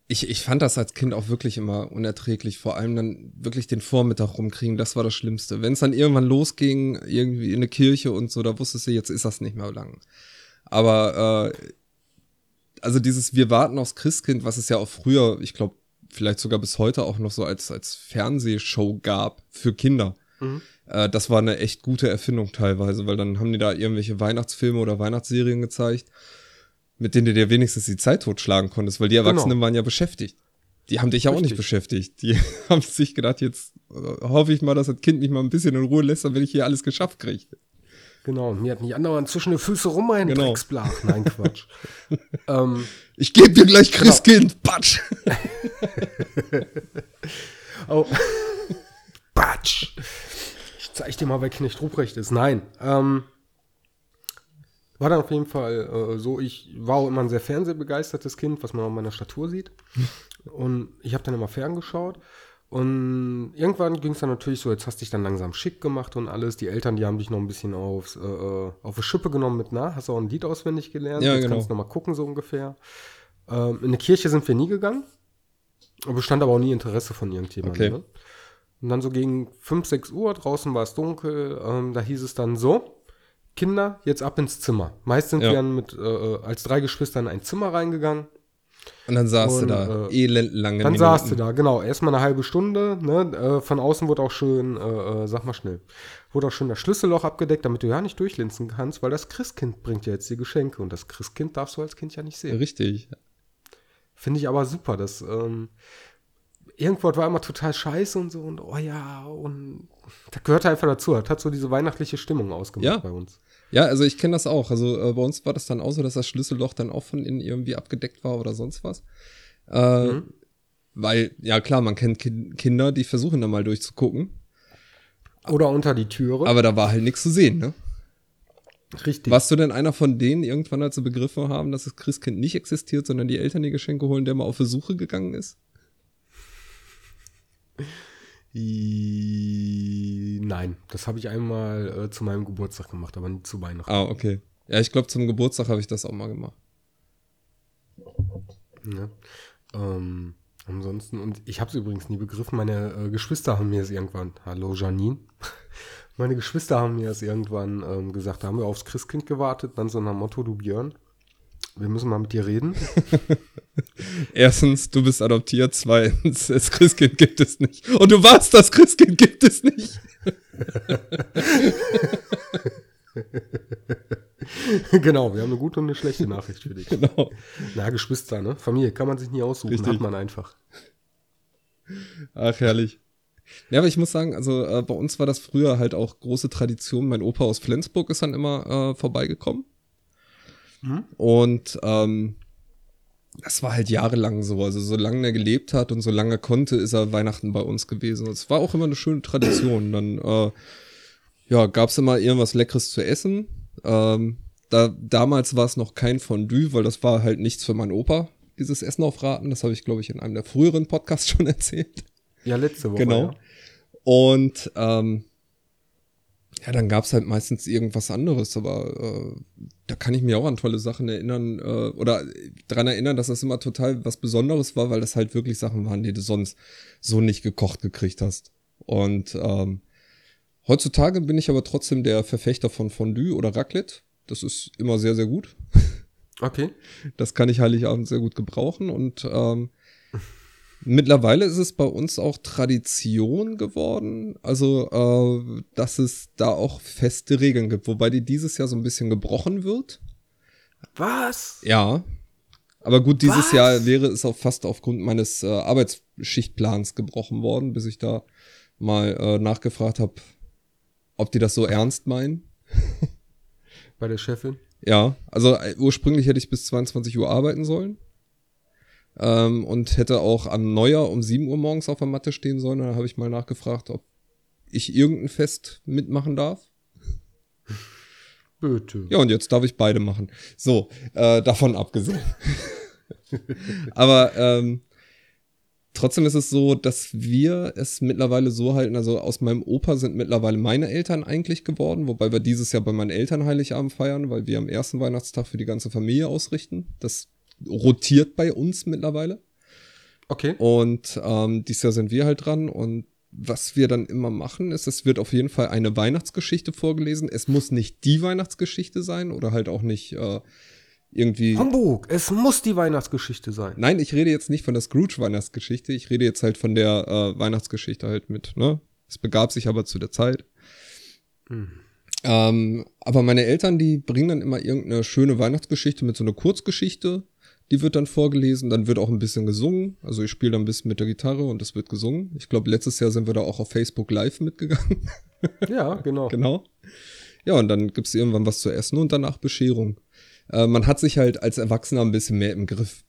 ich, ich fand das als Kind auch wirklich immer unerträglich. Vor allem dann wirklich den Vormittag rumkriegen, das war das Schlimmste. Wenn es dann irgendwann losging, irgendwie in eine Kirche und so, da wusstest du, jetzt ist das nicht mehr lang. Aber äh, also dieses Wir warten aufs Christkind, was es ja auch früher, ich glaube, vielleicht sogar bis heute auch noch so als, als Fernsehshow gab für Kinder. Mhm. Äh, das war eine echt gute Erfindung teilweise, weil dann haben die da irgendwelche Weihnachtsfilme oder Weihnachtsserien gezeigt, mit denen du dir wenigstens die Zeit totschlagen konntest, weil die Erwachsenen Genau. waren ja beschäftigt. Die haben dich ja auch nicht beschäftigt. Die (laughs) haben sich gedacht, jetzt äh, hoffe ich mal, dass das Kind mich mal ein bisschen in Ruhe lässt, damit ich hier alles geschafft kriege. Genau, mir hat nicht andauernd zwischen den Füße rum ein Genau. Drecksblach. Nein, Quatsch. (laughs) ähm, Ich gebe dir gleich Genau. Christkind, Batsch. (laughs) Oh. Batsch. Ich zeig dir mal, wer Knecht Ruprecht ist. Nein. Ähm, war dann auf jeden Fall äh, so, ich war auch immer ein sehr fernsehbegeistertes Kind, was man an meiner Statur sieht. Und ich habe dann immer ferngeschaut. Und irgendwann ging es dann natürlich so, jetzt hast du dich dann langsam schick gemacht und alles. Die Eltern, die haben dich noch ein bisschen aufs, äh, äh, auf die Schippe genommen mit, na, hast du auch ein Lied auswendig gelernt? Ja, jetzt genau. kannst du noch mal gucken, so ungefähr. Ähm, in eine Kirche sind wir nie gegangen. Bestand aber auch nie Interesse von irgendjemandem. Okay. Ne? Und dann so gegen 5, 6 Uhr, draußen war es dunkel, ähm, da hieß es dann so, Kinder, jetzt ab ins Zimmer. Meist sind Ja. wir dann mit, äh, äh, als drei Geschwister in ein Zimmer reingegangen. Und dann saß du da, äh, elendlange Dann Minuten. saß du da, genau, erstmal eine halbe Stunde, ne? äh, von außen wurde auch schön, äh, äh, sag mal schnell, wurde auch schön das Schlüsselloch abgedeckt, damit du ja nicht durchlinsen kannst, weil das Christkind bringt ja jetzt die Geschenke und das Christkind darfst du als Kind ja nicht sehen. Richtig. Finde ich aber super, dass ähm, irgendwo war immer total scheiße und so und oh ja, und das gehört einfach dazu. Das hat so diese weihnachtliche Stimmung ausgemacht Ja. bei uns. Ja, also ich kenne das auch. Also äh, bei uns war das dann auch so, dass das Schlüsselloch dann auch von innen irgendwie abgedeckt war oder sonst was. Äh, Mhm. Weil, ja klar, man kennt Kin Kinder, die versuchen dann mal durchzugucken. Oder unter die Türe. Aber da war halt nichts zu sehen, ne? Richtig. Warst du denn einer von denen irgendwann, als sie begriffen haben, dass das Christkind nicht existiert, sondern die Eltern die Geschenke holen, der mal auf die Suche gegangen ist? I Nein, das habe ich einmal äh, zu meinem Geburtstag gemacht, aber nicht zu Weihnachten. Ah, okay. Ja, ich glaube, zum Geburtstag habe ich das auch mal gemacht. Ne? Ähm, ansonsten, und ich habe es übrigens nie begriffen, meine äh, Geschwister haben mir es irgendwann, hallo Janine, (laughs) meine Geschwister haben mir es irgendwann ähm, gesagt, da haben wir aufs Christkind gewartet, dann so nach Motto, du Björn, wir müssen mal mit dir reden. (laughs) Erstens, du bist adoptiert. Zweitens, das Christkind gibt es nicht. Und du warst das Christkind gibt es nicht. (laughs) genau, wir haben eine gute und eine schlechte Nachricht für dich. (laughs) Genau. Na, Geschwister, ne? Familie kann man sich nie aussuchen, Richtig. hat man einfach. Ach, herrlich. Ja, aber ich muss sagen, also äh, bei uns war das früher halt auch große Tradition. Mein Opa aus Flensburg ist dann immer äh, vorbeigekommen. Mhm. Und ähm, das war halt jahrelang so. Also solange er gelebt hat und solange er konnte, ist er Weihnachten bei uns gewesen. Und es war auch immer eine schöne Tradition. Dann äh, ja, gab's immer irgendwas Leckeres zu essen. Ähm, da, damals war es noch kein Fondue, weil das war halt nichts für meinen Opa, dieses Essen auf Raten. Das habe ich, glaube ich, in einem der früheren Podcasts (laughs) schon erzählt. Ja, letzte Woche. Genau. Ja. Und ähm, ja, dann gab's halt meistens irgendwas anderes, aber äh, da kann ich mir auch an tolle Sachen erinnern äh, oder dran erinnern, dass das immer total was Besonderes war, weil das halt wirklich Sachen waren, die du sonst so nicht gekocht gekriegt hast. Und ähm, heutzutage bin ich aber trotzdem der Verfechter von Fondue oder Raclette. Das ist immer sehr, sehr gut. (laughs) Okay. Das kann ich Heiligabend sehr gut gebrauchen und ähm, mittlerweile ist es bei uns auch Tradition geworden, also äh, dass es da auch feste Regeln gibt, wobei die dieses Jahr so ein bisschen gebrochen wird. Was? Ja. Aber gut, dieses Was? Jahr wäre es auch fast aufgrund meines äh, Arbeitsschichtplans gebrochen worden, bis ich da mal äh, nachgefragt habe, ob die das so ernst meinen. Bei der Chefin? Ja, also äh, ursprünglich hätte ich bis 22 Uhr arbeiten sollen. Ähm, und hätte auch am Neujahr um 7 Uhr morgens auf der Matte stehen sollen. Da habe ich mal nachgefragt, ob ich irgendein Fest mitmachen darf. Bitte. Ja, und jetzt darf ich beide machen. So, äh, davon abgesehen. (laughs) Aber ähm, Trotzdem ist es so, dass wir es mittlerweile so halten, also aus meinem Opa sind mittlerweile meine Eltern eigentlich geworden, wobei wir dieses Jahr bei meinen Eltern Heiligabend feiern, weil wir am ersten Weihnachtstag für die ganze Familie ausrichten. Das rotiert bei uns mittlerweile. Okay. Und ähm, dieses Jahr sind wir halt dran und was wir dann immer machen, ist, es wird auf jeden Fall eine Weihnachtsgeschichte vorgelesen. Es muss nicht die Weihnachtsgeschichte sein oder halt auch nicht äh, irgendwie. Hamburg, es muss die Weihnachtsgeschichte sein. Nein, ich rede jetzt nicht von der Scrooge-Weihnachtsgeschichte. Ich rede jetzt halt von der äh, Weihnachtsgeschichte halt mit, ne? Es begab sich aber zu der Zeit. Hm. Ähm, aber meine Eltern, die bringen dann immer irgendeine schöne Weihnachtsgeschichte mit so einer Kurzgeschichte. Die wird dann vorgelesen, dann wird auch ein bisschen gesungen. Also ich spiele dann ein bisschen mit der Gitarre und es wird gesungen. Ich glaube, letztes Jahr sind wir da auch auf Facebook Live mitgegangen. (laughs) Ja, genau. genau. Ja, und dann gibt's irgendwann was zu essen und danach Bescherung. Äh, man hat sich halt als Erwachsener ein bisschen mehr im Griff.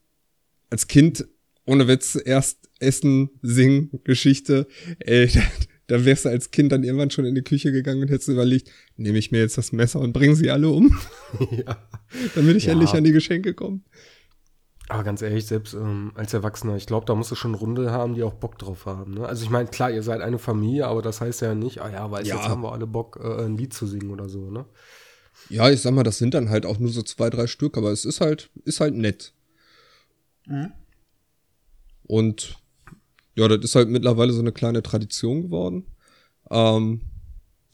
Als Kind, ohne Witz, erst Essen, Singen, Geschichte. Ey, da, (laughs) da wärst du als Kind dann irgendwann schon in die Küche gegangen und hättest überlegt, nehme ich mir jetzt das Messer und bringe sie alle um, (laughs) ja. damit ich Ja. endlich an die Geschenke komme. Aber ganz ehrlich, selbst ähm, als Erwachsener, ich glaube, da musst du schon Runde haben, die auch Bock drauf haben. Ne? Also ich meine, klar, ihr seid eine Familie, aber das heißt ja nicht, ah ja, weil Ja. jetzt haben wir alle Bock, äh, ein Lied zu singen oder so, ne? Ja, ich sag mal, das sind dann halt auch nur so zwei, drei Stück, aber es ist halt, ist halt nett. Und ja, das ist halt mittlerweile so eine kleine Tradition geworden. Ähm,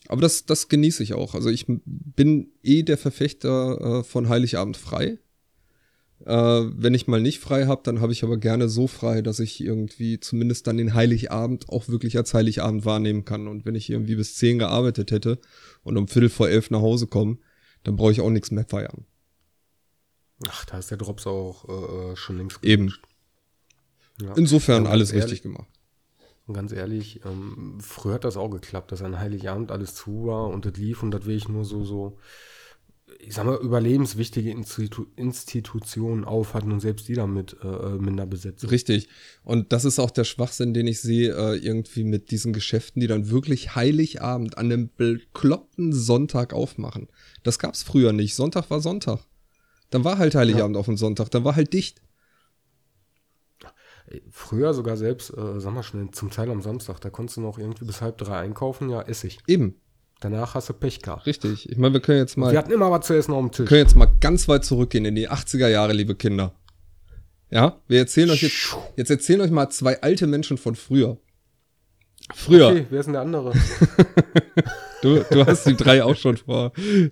aber das, das genieße ich auch. Also ich bin eh der Verfechter äh, von Heiligabend frei. Äh, wenn ich mal nicht frei habe, dann habe ich aber gerne so frei, dass ich irgendwie zumindest dann den Heiligabend auch wirklich als Heiligabend wahrnehmen kann. Und wenn ich irgendwie bis zehn gearbeitet hätte und um Viertel vor elf nach Hause komme, dann brauche ich auch nichts mehr feiern. Ach, da ist der Drops auch äh, äh, schon längst Eben. Ja. Insofern Ja, alles ganz richtig gemacht. Und ganz ehrlich, ähm, früher hat das auch geklappt, dass an Heiligabend alles zu war und das lief und das will ich nur so, so, ich sag mal, überlebenswichtige Institu Institutionen auf hatten und selbst die damit äh, äh, minder besetzt sind. Richtig. Und das ist auch der Schwachsinn, den ich sehe, äh, irgendwie mit diesen Geschäften, die dann wirklich Heiligabend an einem bekloppten Sonntag aufmachen. Das gab's früher nicht. Sonntag war Sonntag. Dann war halt Heiligabend auf dem Sonntag, dann war halt dicht. Früher sogar selbst, äh, sag mal schnell, zum Teil am Samstag, da konntest du noch irgendwie bis halb drei einkaufen, ja, Essig. Eben, Danach hast du Pech gehabt. richtig. Ich meine, wir können jetzt mal, Wir hatten immer was zu essen auf dem Tisch. können jetzt mal ganz weit zurückgehen in die 80er Jahre, liebe Kinder. Ja, wir erzählen euch jetzt, jetzt erzählen euch mal zwei alte Menschen von früher. Früher. Okay, wer ist denn der andere? (laughs) Du, du hast die drei auch schon vor,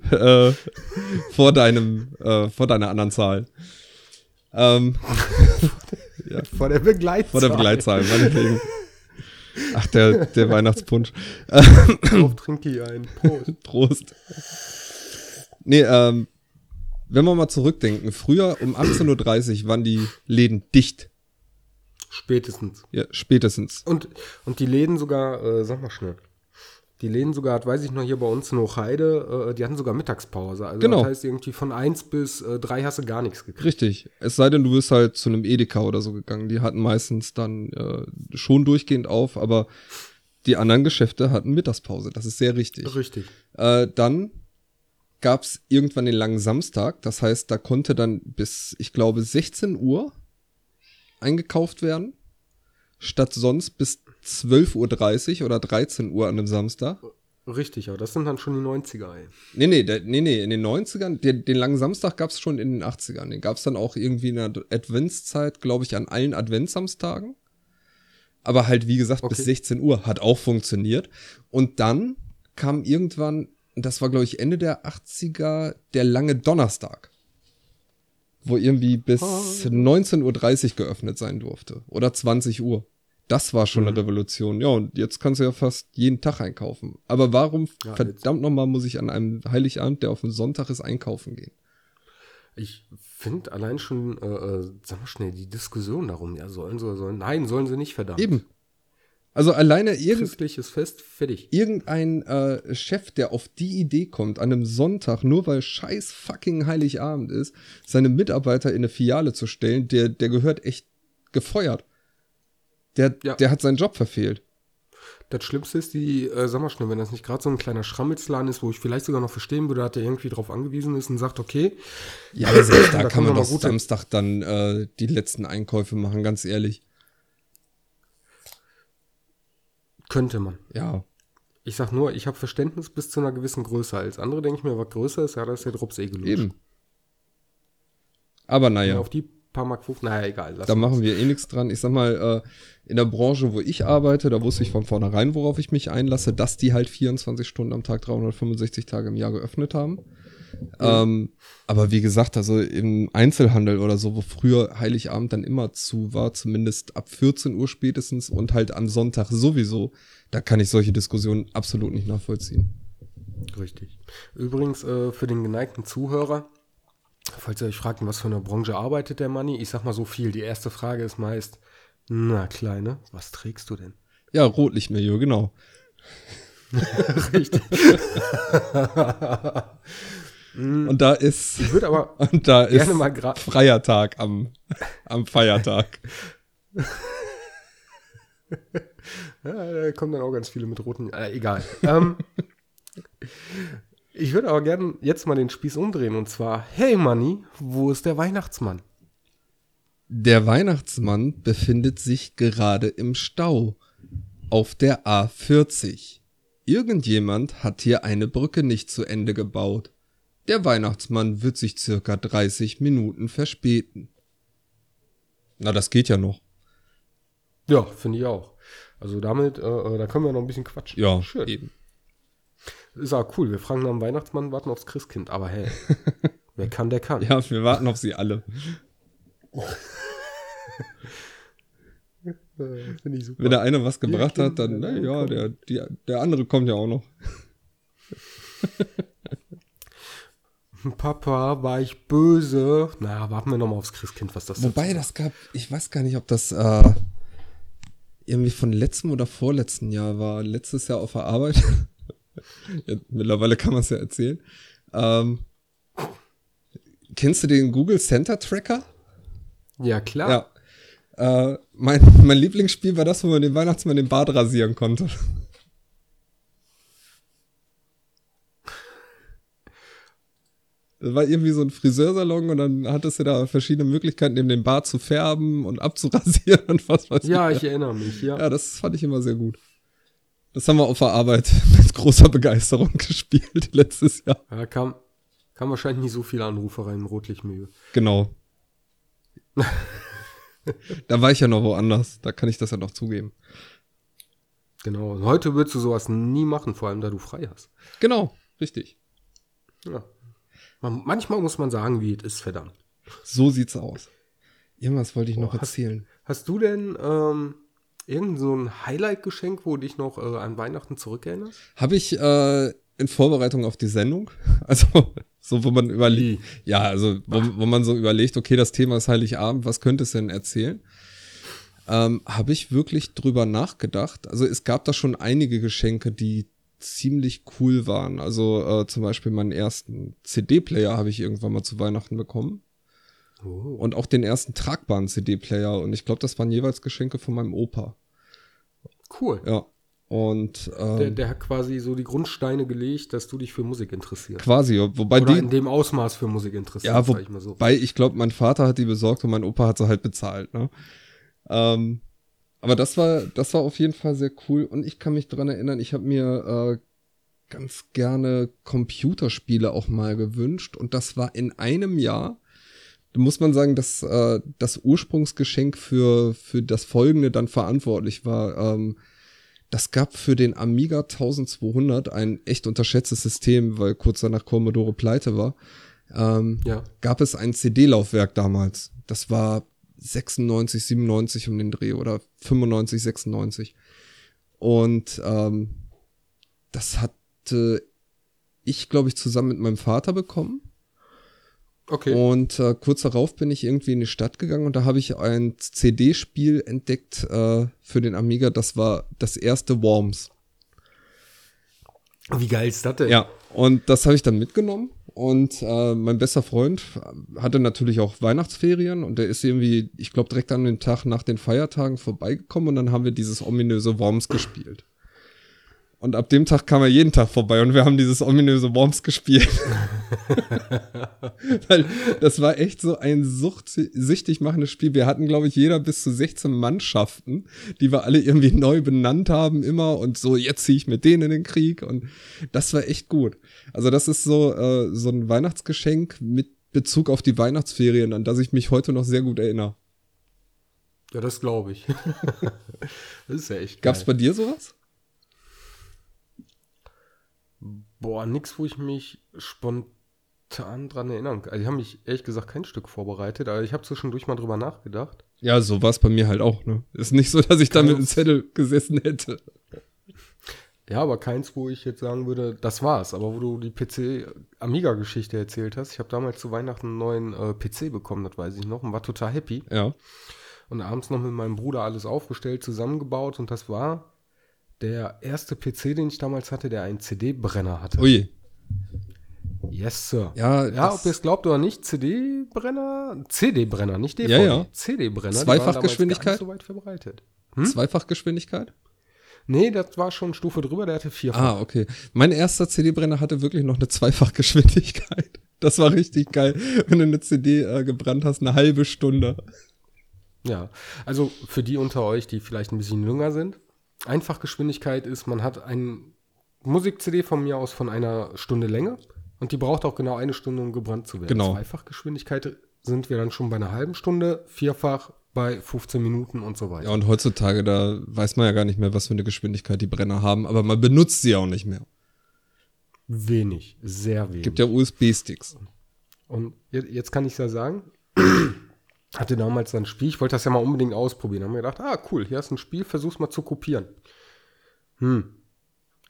äh, vor deinem, äh, vor deiner anderen Zahl. Ähm, (laughs) Vor der Begleitzahl. vor der Begleitzahl, meinetwegen. Ach, der, der Weihnachtspunsch. Drauf trinke ich ein. Prost. (laughs) Prost. Nee, ähm, wenn wir mal zurückdenken, früher um 18.30 Uhr waren die Läden dicht. Spätestens. Ja, spätestens. Und, und die Läden sogar, äh, sag mal schnell. Die Läden sogar, weiß ich noch hier bei uns in Hochheide, äh, die hatten sogar Mittagspause. Also Genau. das heißt irgendwie von 1 bis äh, 3 hast du gar nichts gekriegt. Richtig. Es sei denn, du bist halt zu einem Edeka oder so gegangen. Die hatten meistens dann äh, schon durchgehend auf, aber die anderen Geschäfte hatten Mittagspause. Das ist sehr richtig. Richtig. Äh, dann gab's irgendwann den langen Samstag. Das heißt, da konnte dann bis, ich glaube, 16 Uhr eingekauft werden. Statt sonst bis 12.30 Uhr oder 13 Uhr an einem Samstag. Richtig, aber das sind dann schon die 90er, ey. Nee, nee, der, nee, nee, in den 90ern, den, den langen Samstag gab's schon in den 80ern. Den gab's dann auch irgendwie in der Adventszeit, glaube ich, an allen Adventssamstagen. Aber halt, wie gesagt, bis Okay. 16 Uhr hat auch funktioniert. Und dann kam irgendwann, das war, glaube ich, Ende der 80er, der lange Donnerstag. Wo irgendwie bis Oh. 19.30 Uhr geöffnet sein durfte. Oder 20 Uhr. Das war schon Mhm. eine Revolution. Ja, und jetzt kannst du ja fast jeden Tag einkaufen. Aber warum, Ja, verdammt nochmal, muss ich an einem Heiligabend, der auf dem Sonntag ist, einkaufen gehen? Ich finde allein schon, äh, äh, sag mal schnell, die Diskussion darum, ja, sollen sie, sollen, nein, sollen sie nicht, verdammt. Eben. Also alleine irgend, Christliches Fest, fertig. irgendein äh, Chef, der auf die Idee kommt, an einem Sonntag, nur weil scheiß fucking Heiligabend ist, seine Mitarbeiter in eine Filiale zu stellen, der, der gehört echt gefeuert. Der, Ja. der hat seinen Job verfehlt. Das Schlimmste ist die, äh, schnell, wenn das nicht gerade so ein kleiner Schrammelsladen ist, wo ich vielleicht sogar noch verstehen würde, dass der irgendwie drauf angewiesen ist und sagt, okay, Ja, aber selbst da Da kann man doch gut- Samstag dann äh, die letzten Einkäufe machen, ganz ehrlich. Könnte man. Ja. Ich sag nur, ich habe Verständnis bis zu einer gewissen Größe. Als andere denke ich mir, was größer ist, ja, das ist der Drops eh gelutscht. Eben. Aber Ja. naja, Auf die paar Mark 5, naja, egal. da machen wir eh nichts dran. Ich sag mal, äh, in der Branche, wo ich arbeite, da wusste ich von vornherein, worauf ich mich einlasse, dass die halt 24 Stunden am Tag, 365 Tage im Jahr geöffnet haben. Ähm, aber wie gesagt, also im Einzelhandel oder so, wo früher Heiligabend dann immer zu war, zumindest ab 14 Uhr spätestens und halt am Sonntag sowieso, da kann ich solche Diskussionen absolut nicht nachvollziehen. Richtig. Übrigens, äh, für den geneigten Zuhörer, falls ihr euch fragt, in was für eine Branche arbeitet der Manni, ich sag mal so viel. Die erste Frage ist meist, na Kleine, was trägst du denn? Ja, Rotlichtmilieu, genau. (laughs) Richtig. (laughs) Und da ist, Ich würde aber (laughs) und da ist gerne mal gerade. freier Tag am, am Feiertag. Ja, da kommen dann auch ganz viele mit roten. Äh, egal. ähm, ich würde aber gerne jetzt mal den Spieß umdrehen und zwar: Hey Manni, wo ist der Weihnachtsmann? Der Weihnachtsmann befindet sich gerade im Stau auf der A40. Irgendjemand hat hier eine Brücke nicht zu Ende gebaut. Der Weihnachtsmann wird sich circa 30 Minuten verspäten. Na, das geht ja noch. Ja, finde ich auch. Also damit, äh, äh, da können wir noch ein bisschen quatschen. Ja, schön. eben. Ist auch cool. Wir fragen nach dem Weihnachtsmann, warten aufs Christkind. Aber hey, (laughs) wer kann, der kann. Ja, wir warten auf sie alle. Äh, finde ich super. Wenn der eine was gebracht hat, dann, na er ja, der, die, der andere kommt ja auch noch. (laughs) Papa, war ich böse? Na, warten wir noch mal aufs Christkind, was das Wobei, dazu das gab, ich weiß gar nicht, ob das äh, irgendwie von letztem oder vorletzten Jahr war. Letztes Jahr auf der Arbeit. Ja, mittlerweile kann man es ja erzählen. Ähm, kennst du den Google Center Tracker? Ja, klar. Ja. Äh, mein, mein Lieblingsspiel war das, wo man den Weihnachtsmann den Bart rasieren konnte. Das war irgendwie so ein Friseursalon und dann hattest du da verschiedene Möglichkeiten, eben den Bart zu färben und abzurasieren und was weiß Ja, ich. ich erinnere mich, ja. Ja, das fand ich immer sehr gut. Das haben wir auf der Arbeit (laughs) mit großer Begeisterung (laughs) gespielt letztes Jahr. Da kam, kam wahrscheinlich nicht so viele Anrufe rein im Rotlichtmilieu. Genau. (laughs) da war ich ja noch woanders. Da kann ich das ja noch zugeben. Genau. Und heute würdest du sowas nie machen, vor allem da du frei hast. Genau, richtig. Ja. Man, manchmal muss man sagen, wie es ist, verdammt. So sieht's aus. Irgendwas wollte ich noch Boah, hast- erzählen. Hast du denn ähm, irgend so ein Highlight-Geschenk, wo du dich noch äh, an Weihnachten zurückerinnerst? Habe ich äh, in Vorbereitung auf die Sendung, (laughs) also so, wo man überlegt, ja, also wo, wo man so überlegt, okay, das Thema ist Heiligabend, was könnte es denn erzählen? Ähm, Habe ich wirklich drüber nachgedacht. Also es gab da schon einige Geschenke, die ziemlich cool waren. Also äh, zum Beispiel meinen ersten CD-Player habe ich irgendwann mal zu Weihnachten bekommen. Oh. Und auch den ersten tragbaren CD-Player. Und ich glaube, das waren jeweils Geschenke von meinem Opa. Cool. Ja. Und ähm, Der, der hat quasi so die Grundsteine gelegt, dass du dich für Musik interessierst. quasi, wobei Oder die, in dem Ausmaß für Musik interessierst, Ja, wo- sag ich mal so. Wobei, ich glaube, mein Vater hat die besorgt und mein Opa hat sie halt bezahlt, ne? Ähm, aber das war, das war auf jeden Fall sehr cool und ich kann mich dran erinnern, ich habe mir äh, ganz gerne Computerspiele auch mal gewünscht und das war in einem Jahr. Da muss man sagen, dass äh, das Ursprungsgeschenk für, für das folgende dann verantwortlich war. Ähm, das gab für den Amiga 1200 ein echt unterschätztes System, weil kurz danach Commodore pleite war. Ähm, Ja. gab es ein CD-Laufwerk damals. Das war 96, 97 um den Dreh oder 95, 96. Und ähm, das hatte ich, glaube ich, zusammen mit meinem Vater bekommen. Okay. Und äh, kurz darauf bin ich irgendwie in die Stadt gegangen und da habe ich ein CD-Spiel entdeckt äh, für den Amiga. Das war das erste Worms. Wie geil ist das denn? Ja, und das habe ich dann mitgenommen. Und äh, mein bester Freund hatte natürlich auch Weihnachtsferien und der ist irgendwie, ich glaube, direkt an den Tag nach den Feiertagen vorbeigekommen und dann haben wir dieses ominöse Worms gespielt. Und ab dem Tag kam er jeden Tag vorbei und wir haben dieses ominöse Worms gespielt. (laughs) Weil das war echt so ein suchtsüchtig machendes Spiel. Wir hatten, glaube ich, jeder bis zu 16 Mannschaften, die wir alle irgendwie neu benannt haben immer und so, jetzt ziehe ich mit denen in den Krieg und das war echt gut. Also das ist so, äh, so ein Weihnachtsgeschenk mit Bezug auf die Weihnachtsferien, an das ich mich heute noch sehr gut erinnere. Ja, das glaube ich. (laughs) das ist ja echt geil. Gab's bei dir sowas? Boah, nix, wo ich mich spontan dran erinnern kann. Also, ich habe mich ehrlich gesagt kein Stück vorbereitet, aber ich habe zwischendurch mal drüber nachgedacht. Ja, so war es bei mir halt auch, ne? Ist nicht so, dass ich da mit einem Zettel gesessen hätte. Ja, aber keins, wo ich jetzt sagen würde, das war's. Aber wo du die PC-Amiga-Geschichte erzählt hast, ich habe damals zu Weihnachten einen neuen äh, PC bekommen, das weiß ich noch, und war total happy. Ja. Und abends noch mit meinem Bruder alles aufgestellt, zusammengebaut und das war der erste PC, den ich damals hatte, der einen CD-Brenner hatte. Ui. Yes, Sir. Ja, ja ob ihr es glaubt oder nicht, CD-Brenner, CD-Brenner, nicht DVD. Ja, ja. CD-Brenner. Zweifachgeschwindigkeit? So weit verbreitet. Hm? Zweifachgeschwindigkeit? Nee, das war schon Stufe drüber, der hatte vierfach. Ah, okay. Mein erster CD-Brenner hatte wirklich noch eine Zweifachgeschwindigkeit. (laughs) Das war richtig geil, wenn du eine CD äh, gebrannt hast, eine halbe Stunde. Ja, also für die unter euch, die vielleicht ein bisschen jünger sind, Einfachgeschwindigkeit ist, man hat ein Musik-CD von mir aus von einer Stunde Länge und die braucht auch genau eine Stunde, um gebrannt zu werden. Genau. Zweifachgeschwindigkeit sind wir dann schon bei einer halben Stunde, vierfach bei 15 Minuten und so weiter. Ja, und heutzutage, da weiß man ja gar nicht mehr, was für eine Geschwindigkeit die Brenner haben, aber man benutzt sie auch nicht mehr. Wenig, sehr wenig. Gibt ja USB-Sticks. Und jetzt kann ich ja sagen, hatte damals ein Spiel, ich wollte das ja mal unbedingt ausprobieren. Haben mir gedacht, ah, cool, hier du ein Spiel, versuch's mal zu kopieren. Hm,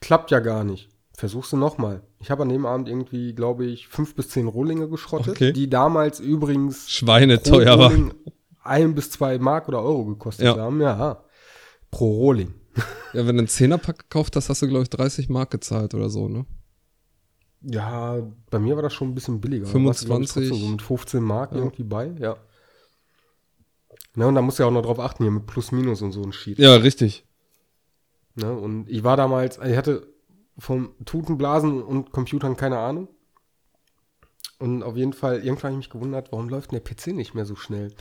klappt ja gar nicht. Versuchst du nochmal. Ich habe an dem Abend irgendwie, glaube ich, fünf bis zehn Rohlinge geschrottet, okay. die damals übrigens schweineteuer waren. Ein bis zwei Mark oder Euro gekostet ja. haben. Ja, pro Rohling. (laughs) Ja, wenn du einen Zehnerpack gekauft hast, hast du, glaube ich, 30 Mark gezahlt oder so, ne? Ja, bei mir war das schon ein bisschen billiger. 25. so mit 15 Mark ja. irgendwie bei, ja. Ne, und da musst du ja auch noch drauf achten hier mit Plus, Minus und so ein Sheet. Ja, richtig. Ne, und ich war damals, ich hatte vom Tutenblasen und Computern keine Ahnung. Und auf jeden Fall, irgendwann habe ich mich gewundert, warum läuft denn der PC nicht mehr so schnell?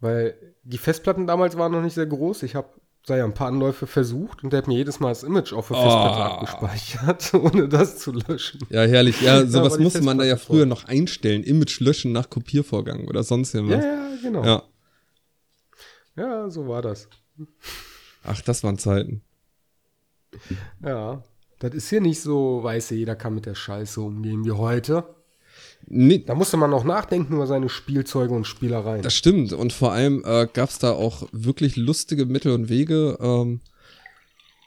Weil die Festplatten damals waren noch nicht sehr groß. Ich habe sei ja ein paar Anläufe versucht und der hat mir jedes Mal das Image auf der Festplatte oh. abgespeichert, (laughs) ohne das zu löschen. Ja, herrlich. Ja, sowas (laughs) ja, musste man da ja früher noch einstellen. Image löschen nach Kopiervorgang oder sonst irgendwas. Ja, ja, genau. Ja. Ja, so war das. Ach, das waren Zeiten. Ja, das ist hier nicht so, weiß jeder kann mit der Scheiße umgehen wie heute. Nee. Da musste man noch nachdenken über seine Spielzeuge und Spielereien. Das stimmt. Und vor allem äh, gab es da auch wirklich lustige Mittel und Wege. Ähm,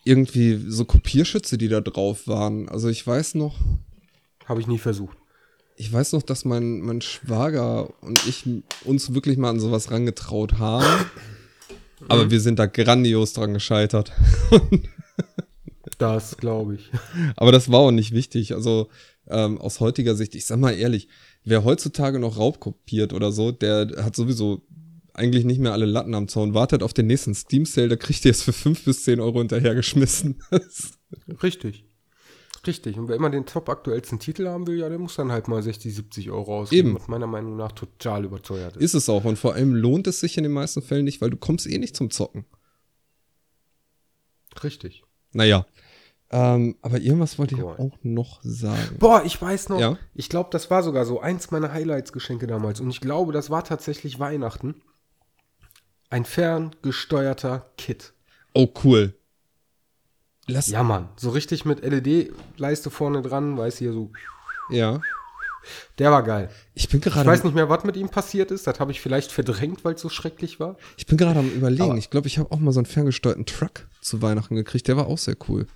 irgendwie so Kopierschütze, die da drauf waren. Also ich weiß noch. Habe ich nie versucht. Ich weiß noch, dass mein, mein Schwager und ich uns wirklich mal an sowas rangetraut haben. Aber mhm. wir sind da grandios dran gescheitert. das glaube ich. Aber das war auch nicht wichtig. Also ähm, aus heutiger Sicht, ich sag mal ehrlich, wer heutzutage noch Raub kopiert oder so, der hat sowieso eigentlich nicht mehr alle Latten am Zaun, wartet auf den nächsten Steam-Sale, da kriegt ihr es für 5 bis 10 Euro hinterhergeschmissen. (laughs) Richtig. Richtig. Und wer immer den top aktuellsten Titel haben will, ja, der muss dann halt mal 60, 70 Euro ausgeben. Eben. Was meiner Meinung nach total überteuert ist. Ist es auch. Und vor allem lohnt es sich in den meisten Fällen nicht, weil du kommst eh nicht zum Zocken. Richtig. Naja. Ähm, aber irgendwas wollte ich cool. auch noch sagen. Boah, ich weiß noch. Ja? Ich glaube, das war sogar so eins meiner Highlights-Geschenke damals. Und ich glaube, das war tatsächlich Weihnachten. Ein ferngesteuerter Kit. Oh, cool. Lass ja, Mann. So richtig mit LED-Leiste vorne dran, weiß hier so. Ja. Der war geil. Ich bin gerade. Ich weiß nicht mehr, was mit ihm passiert ist. Das habe ich vielleicht verdrängt, weil es so schrecklich war. Ich bin gerade am Überlegen. Aber ich glaube, ich habe auch mal so einen ferngesteuerten Truck zu Weihnachten gekriegt. Der war auch sehr cool.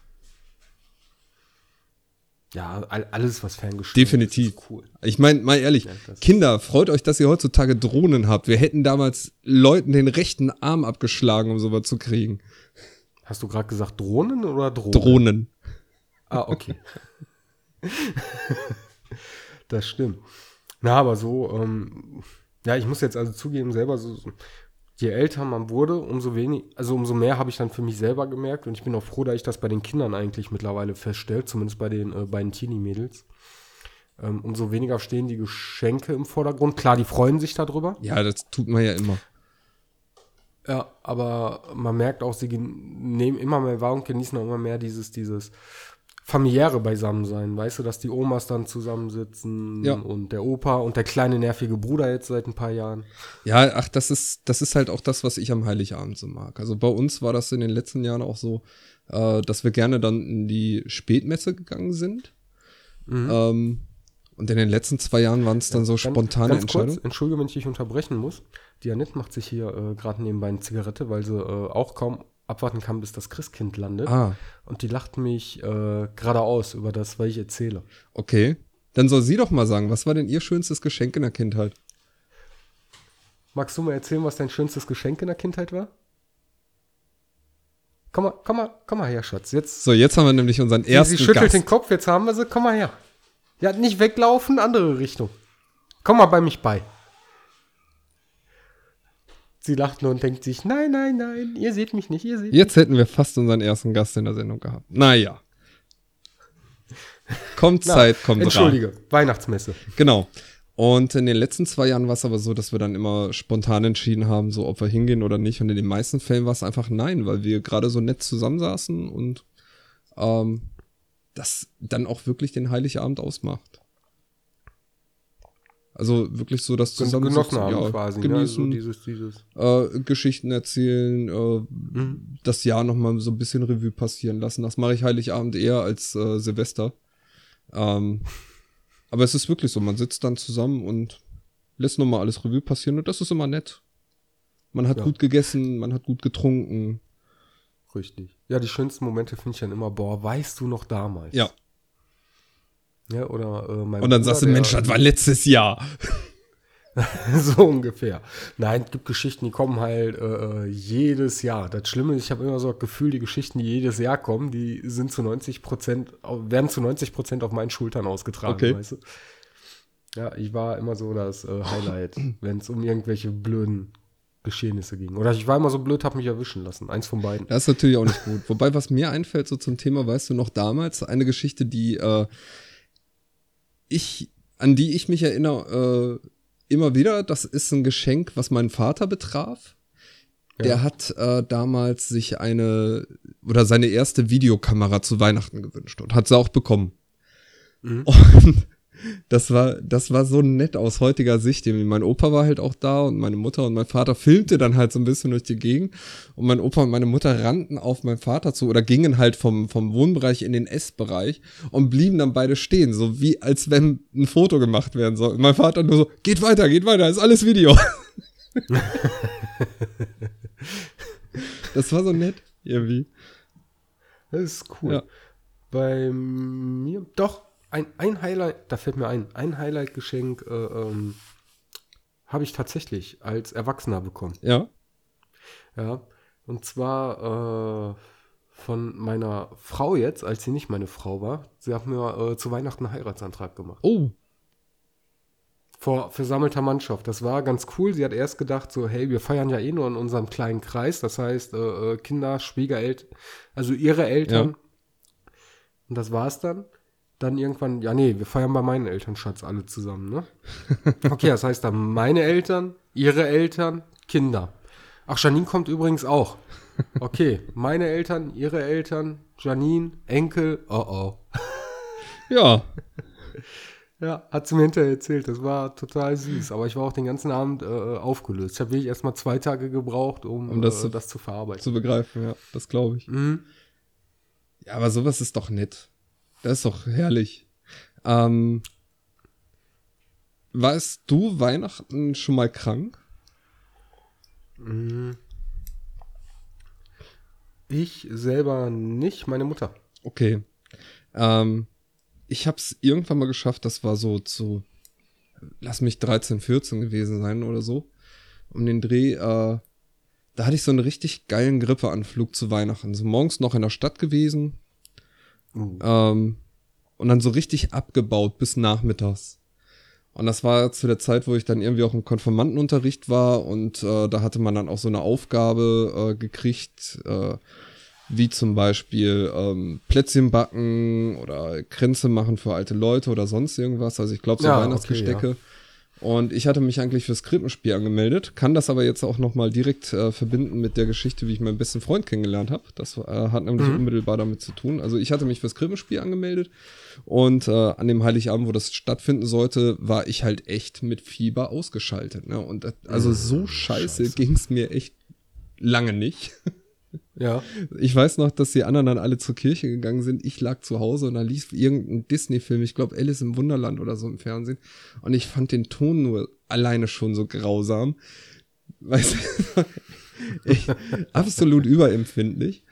Ja, alles, was ferngesteuert Definitiv. ist, ist cool. Ich meine, mal ehrlich, ja, Kinder, freut euch, dass ihr heutzutage Drohnen habt. Wir hätten damals Leuten den rechten Arm abgeschlagen, um sowas zu kriegen. Hast du gerade gesagt Drohnen oder Drohnen? Drohnen. Ah, okay. (laughs) das stimmt. Na, aber so, ähm, ja, ich muss jetzt also zugeben, selber so, je älter man wurde, umso wenig, also umso mehr habe ich dann für mich selber gemerkt und ich bin auch froh, dass ich das bei den Kindern eigentlich mittlerweile feststelle, zumindest bei den äh, beiden Teenie-Mädels. ähm, umso weniger stehen die Geschenke im Vordergrund. Klar, die freuen sich darüber. Ja, das tut man ja immer. Ja, aber man merkt auch, sie nehmen immer mehr wahr und genießen auch immer mehr dieses, dieses familiäre Beisammensein. Weißt du, dass die Omas dann zusammensitzen Ja. und der Opa und der kleine nervige Bruder jetzt seit ein paar Jahren. Ja, ach, das ist, das ist halt auch das, was ich am Heiligabend so mag. Also bei uns war das in den letzten Jahren auch so, äh, dass wir gerne dann in die Spätmesse gegangen sind. Ähm, und in den letzten zwei Jahren waren es dann so Ganz- spontane ganz Entscheidungen. Kurz, Entschuldige, wenn ich dich unterbrechen muss. Die Annette macht sich hier äh, gerade nebenbei eine Zigarette, weil sie äh, auch kaum abwarten kann, bis das Christkind landet. Ah, Und die lacht mich äh, geradeaus über das, was ich erzähle. okay. Dann soll sie doch mal sagen, was war denn ihr schönstes Geschenk in der Kindheit? Magst du mal erzählen, was dein schönstes Geschenk in der Kindheit war? Komm mal, komm mal, komm mal her, Schatz. Jetzt So, jetzt haben wir nämlich unseren sie, ersten sie schüttelt Gast. den Kopf, jetzt haben wir sie. Komm mal her. Ja, nicht weglaufen, andere Richtung. Komm mal bei mich bei. Sie lacht nur und denkt sich, nein, nein, nein, ihr seht mich nicht, ihr seht Jetzt hätten wir fast unseren ersten Gast in der Sendung gehabt. Naja. Kommt Zeit, kommt ran. Entschuldige, Weihnachtsmesse. Genau. Und in den letzten zwei Jahren war es aber so, dass wir dann immer spontan entschieden haben, so ob wir hingehen oder nicht. Und in den meisten Fällen war es einfach nein, weil wir gerade so nett zusammensaßen und ähm, das dann auch wirklich den Heiligabend ausmacht. Also wirklich so das zusammen Genossen haben ja, quasi. Ne? Also genießen, dieses, dieses. äh, Geschichten erzählen, äh, Mhm. das Jahr nochmal so ein bisschen Revue passieren lassen. Das mache ich Heiligabend eher als äh, Silvester. Ähm, aber es ist wirklich so, man sitzt dann zusammen und lässt nochmal alles Revue passieren und das ist immer nett. Man hat Ja. gut gegessen, man hat gut getrunken. Richtig. Ja, die schönsten Momente finde ich dann immer, boah, weißt du noch damals? Ja. Ja, oder äh, mein Und dann Bruder, sagst du, Mensch, das war letztes Jahr. (laughs) so ungefähr. Nein, es gibt Geschichten, die kommen halt äh, äh, jedes Jahr. Das Schlimme ist, ich habe immer so das Gefühl, die Geschichten, die jedes Jahr kommen, die sind zu 90 Prozent, werden zu 90 Prozent auf meinen Schultern ausgetragen, Okay. weißt du? Ja, ich war immer so das äh, Highlight, (laughs) wenn es um irgendwelche blöden Geschehnisse ging. Oder ich war immer so blöd, habe mich erwischen lassen. Eins von beiden. Das ist natürlich auch nicht gut. Wobei, was mir einfällt, so zum Thema, weißt du noch damals, eine Geschichte, die äh, ich, an die ich mich erinnere, äh, immer wieder, das ist ein Geschenk, was meinen Vater betraf. Der Ja. hat äh, damals sich eine oder seine erste Videokamera zu Weihnachten gewünscht und hat sie auch bekommen. Mhm. Und das war, das war so nett aus heutiger Sicht. Mein Opa war halt auch da und meine Mutter und mein Vater filmte dann halt so ein bisschen durch die Gegend. Und mein Opa und meine Mutter rannten auf meinen Vater zu oder gingen halt vom, vom Wohnbereich in den Essbereich und blieben dann beide stehen, so wie als wenn ein Foto gemacht werden soll. Und mein Vater nur so, geht weiter, geht weiter, ist alles Video. (laughs) das war so nett, irgendwie. Das ist cool. Ja. Bei mir, doch, ein, ein Highlight, da fällt mir ein, ein Highlight-Geschenk äh, ähm, habe ich tatsächlich als Erwachsener bekommen. Ja. Ja, und zwar äh, von meiner Frau jetzt, als sie nicht meine Frau war. Sie hat mir äh, zu Weihnachten einen Heiratsantrag gemacht. Oh, Vor versammelter Mannschaft. Das war ganz cool. Sie hat erst gedacht, so, hey, wir feiern ja eh nur in unserem kleinen Kreis. Das heißt, äh, äh, Kinder, Schwiegereltern, also ihre Eltern. Ja. Und das war's dann. Dann irgendwann, ja, nee, wir feiern bei meinen Eltern, Schatz, alle zusammen, ne? (laughs) Okay, das heißt dann meine Eltern, ihre Eltern, Kinder. Ach, Janine kommt übrigens auch. Okay, meine Eltern, ihre Eltern, Janine, Enkel, oh oh. ja. Ja, hat sie mir hinterher erzählt. Das war total süß. Aber ich war auch den ganzen Abend äh, aufgelöst. Ich habe wirklich erstmal zwei Tage gebraucht, um, Um das äh, zu- das zu verarbeiten. Zu begreifen, ja, das glaube ich. Mhm. Ja, aber sowas ist doch nett. Das ist doch herrlich. Ähm, warst du Weihnachten schon mal krank? Ich selber nicht, meine Mutter. Okay. Ähm, ich hab's irgendwann mal geschafft, das war so zu, lass mich 13, 14 gewesen sein oder so, um den Dreh, äh, da hatte ich so einen richtig geilen Grippeanflug zu Weihnachten. So morgens noch in der Stadt gewesen, Uh. Ähm, und dann so richtig abgebaut bis nachmittags. Und das war zu der Zeit, wo ich dann irgendwie auch im Konfirmandenunterricht war und äh, da hatte man dann auch so eine Aufgabe äh, gekriegt, äh, wie zum Beispiel ähm, Plätzchen backen oder Kränze machen für alte Leute oder sonst irgendwas. Also ich glaube so Ja, Weihnachtsgestecke. okay, Und ich hatte mich eigentlich fürs Krippenspiel angemeldet, kann das aber jetzt auch nochmal direkt äh, verbinden mit der Geschichte, wie ich meinen besten Freund kennengelernt habe. Das äh, hat nämlich Mhm. unmittelbar damit zu tun. Also ich hatte mich fürs Krippenspiel angemeldet und äh, an dem Heiligabend, wo das stattfinden sollte, war ich halt echt mit Fieber ausgeschaltet. Ne? Und das, also so scheiße, Scheiße. ging's mir echt lange nicht. (laughs) Ja. Ich weiß noch, dass die anderen dann alle zur Kirche gegangen sind. Ich lag zu Hause und da lief irgendein Disney-Film, ich glaube Alice im Wunderland oder so im Fernsehen. Und ich fand den Ton nur alleine schon so grausam. Weißt du, (laughs) ich, absolut überempfindlich.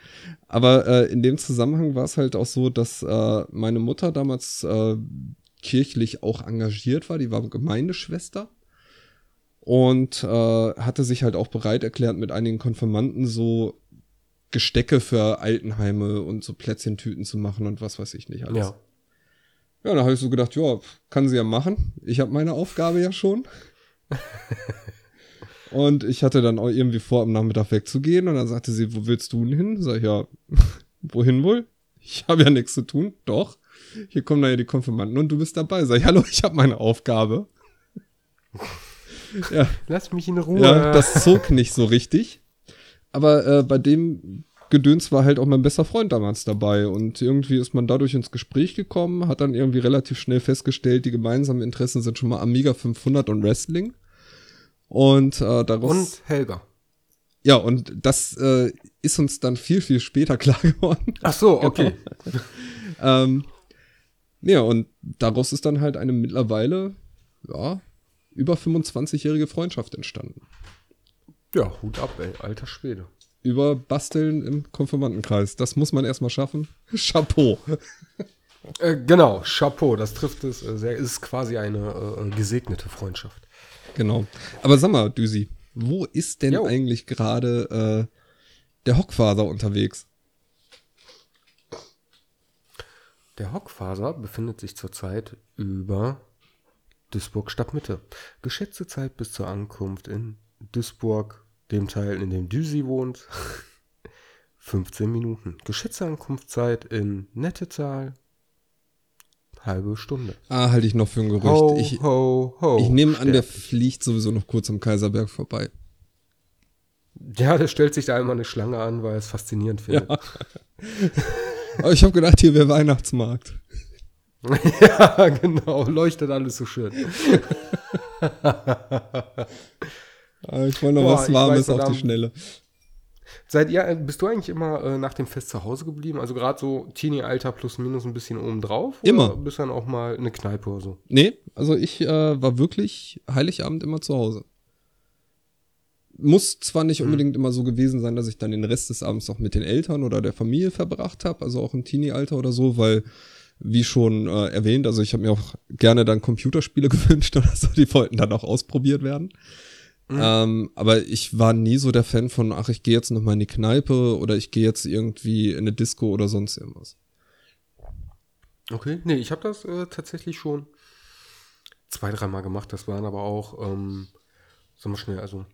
Aber äh, in dem Zusammenhang war es halt auch so, dass äh, meine Mutter damals äh, kirchlich auch engagiert war. Die war Gemeindeschwester und äh, hatte sich halt auch bereit erklärt, mit einigen Konfirmanden so Gestecke für Altenheime und so Plätzchentüten zu machen und was weiß ich nicht alles. Ja. Ja, da habe ich so gedacht, ja, kann sie ja machen. Ich habe meine Aufgabe ja schon. (laughs) und ich hatte dann auch irgendwie vor, am Nachmittag wegzugehen. Und dann sagte sie, wo willst du denn hin? Sag ich, ja, (laughs) wohin wohl? Ich habe ja nichts zu tun. Doch. Hier kommen dann ja die Konfirmanden und du bist dabei. Sag ich, hallo, ich habe meine Aufgabe. (laughs) ja, Lass mich in Ruhe. ja, das zog nicht so richtig. Aber äh, bei dem Gedöns war halt auch mein bester Freund damals dabei. Und irgendwie ist man dadurch ins Gespräch gekommen, hat dann irgendwie relativ schnell festgestellt, die gemeinsamen Interessen sind schon mal Amiga 500 und Wrestling. Und äh, daraus. Und Helga. ja, und das äh, ist uns dann viel, viel später (laughs) klar geworden. Ach so, okay. (laughs) ähm, ja, und daraus ist dann halt eine mittlerweile, ja, über 25-jährige Freundschaft entstanden. Ja, Hut ab, ey. Alter Schwede. über Basteln im Konfirmandenkreis. Das muss man erstmal schaffen. (laughs) Chapeau. Äh, genau, Chapeau, das trifft es äh, sehr. Ist quasi eine äh, gesegnete Freundschaft. Genau. Aber sag mal, Düsi, wo ist denn Jo. eigentlich gerade äh, der Hockfaser unterwegs? Der Hockfaser befindet sich zurzeit über Duisburg Stadtmitte. Geschätzte Zeit bis zur Ankunft in Duisburg, dem Teil, in dem Düsi wohnt, (laughs) 15 Minuten. Geschätzte Ankunftszeit in Nettetal, halbe Stunde. Ah, halte ich noch für ein Gerücht. Ho, ich ho, ho. ich nehme an, der fliegt sowieso noch kurz am Kaiserberg vorbei. Ja, der stellt sich da immer eine Schlange an, weil er es faszinierend findet. (laughs) Aber ich habe gedacht, hier wäre Weihnachtsmarkt. (laughs) Ja, genau. Leuchtet alles so schön. Ah, Ich wollte noch Boah, was Warmes weiß auf die Schnelle. Seid ihr, äh, bist du eigentlich immer äh, nach dem Fest zu Hause geblieben? Also gerade so Teenie-Alter plus minus ein bisschen oben drauf? Immer. Oder bist dann auch mal in eine Kneipe oder so? Nee, also ich äh, war wirklich Heiligabend immer zu Hause. Muss zwar nicht unbedingt immer so gewesen sein, dass ich dann den Rest des Abends auch mit den Eltern oder der Familie verbracht habe, also auch im Teenie-Alter oder so, weil, wie schon äh, erwähnt, also ich habe mir auch gerne dann Computerspiele (laughs) gewünscht oder so, die wollten dann auch ausprobiert werden. Ähm, aber ich war nie so der Fan von, ach, ich gehe jetzt noch mal in die Kneipe oder ich gehe jetzt irgendwie in eine Disco oder sonst irgendwas. Okay. Nee, ich habe das äh, tatsächlich schon zwei, dreimal gemacht. Das waren aber auch, ähm, sagen wir schnell, also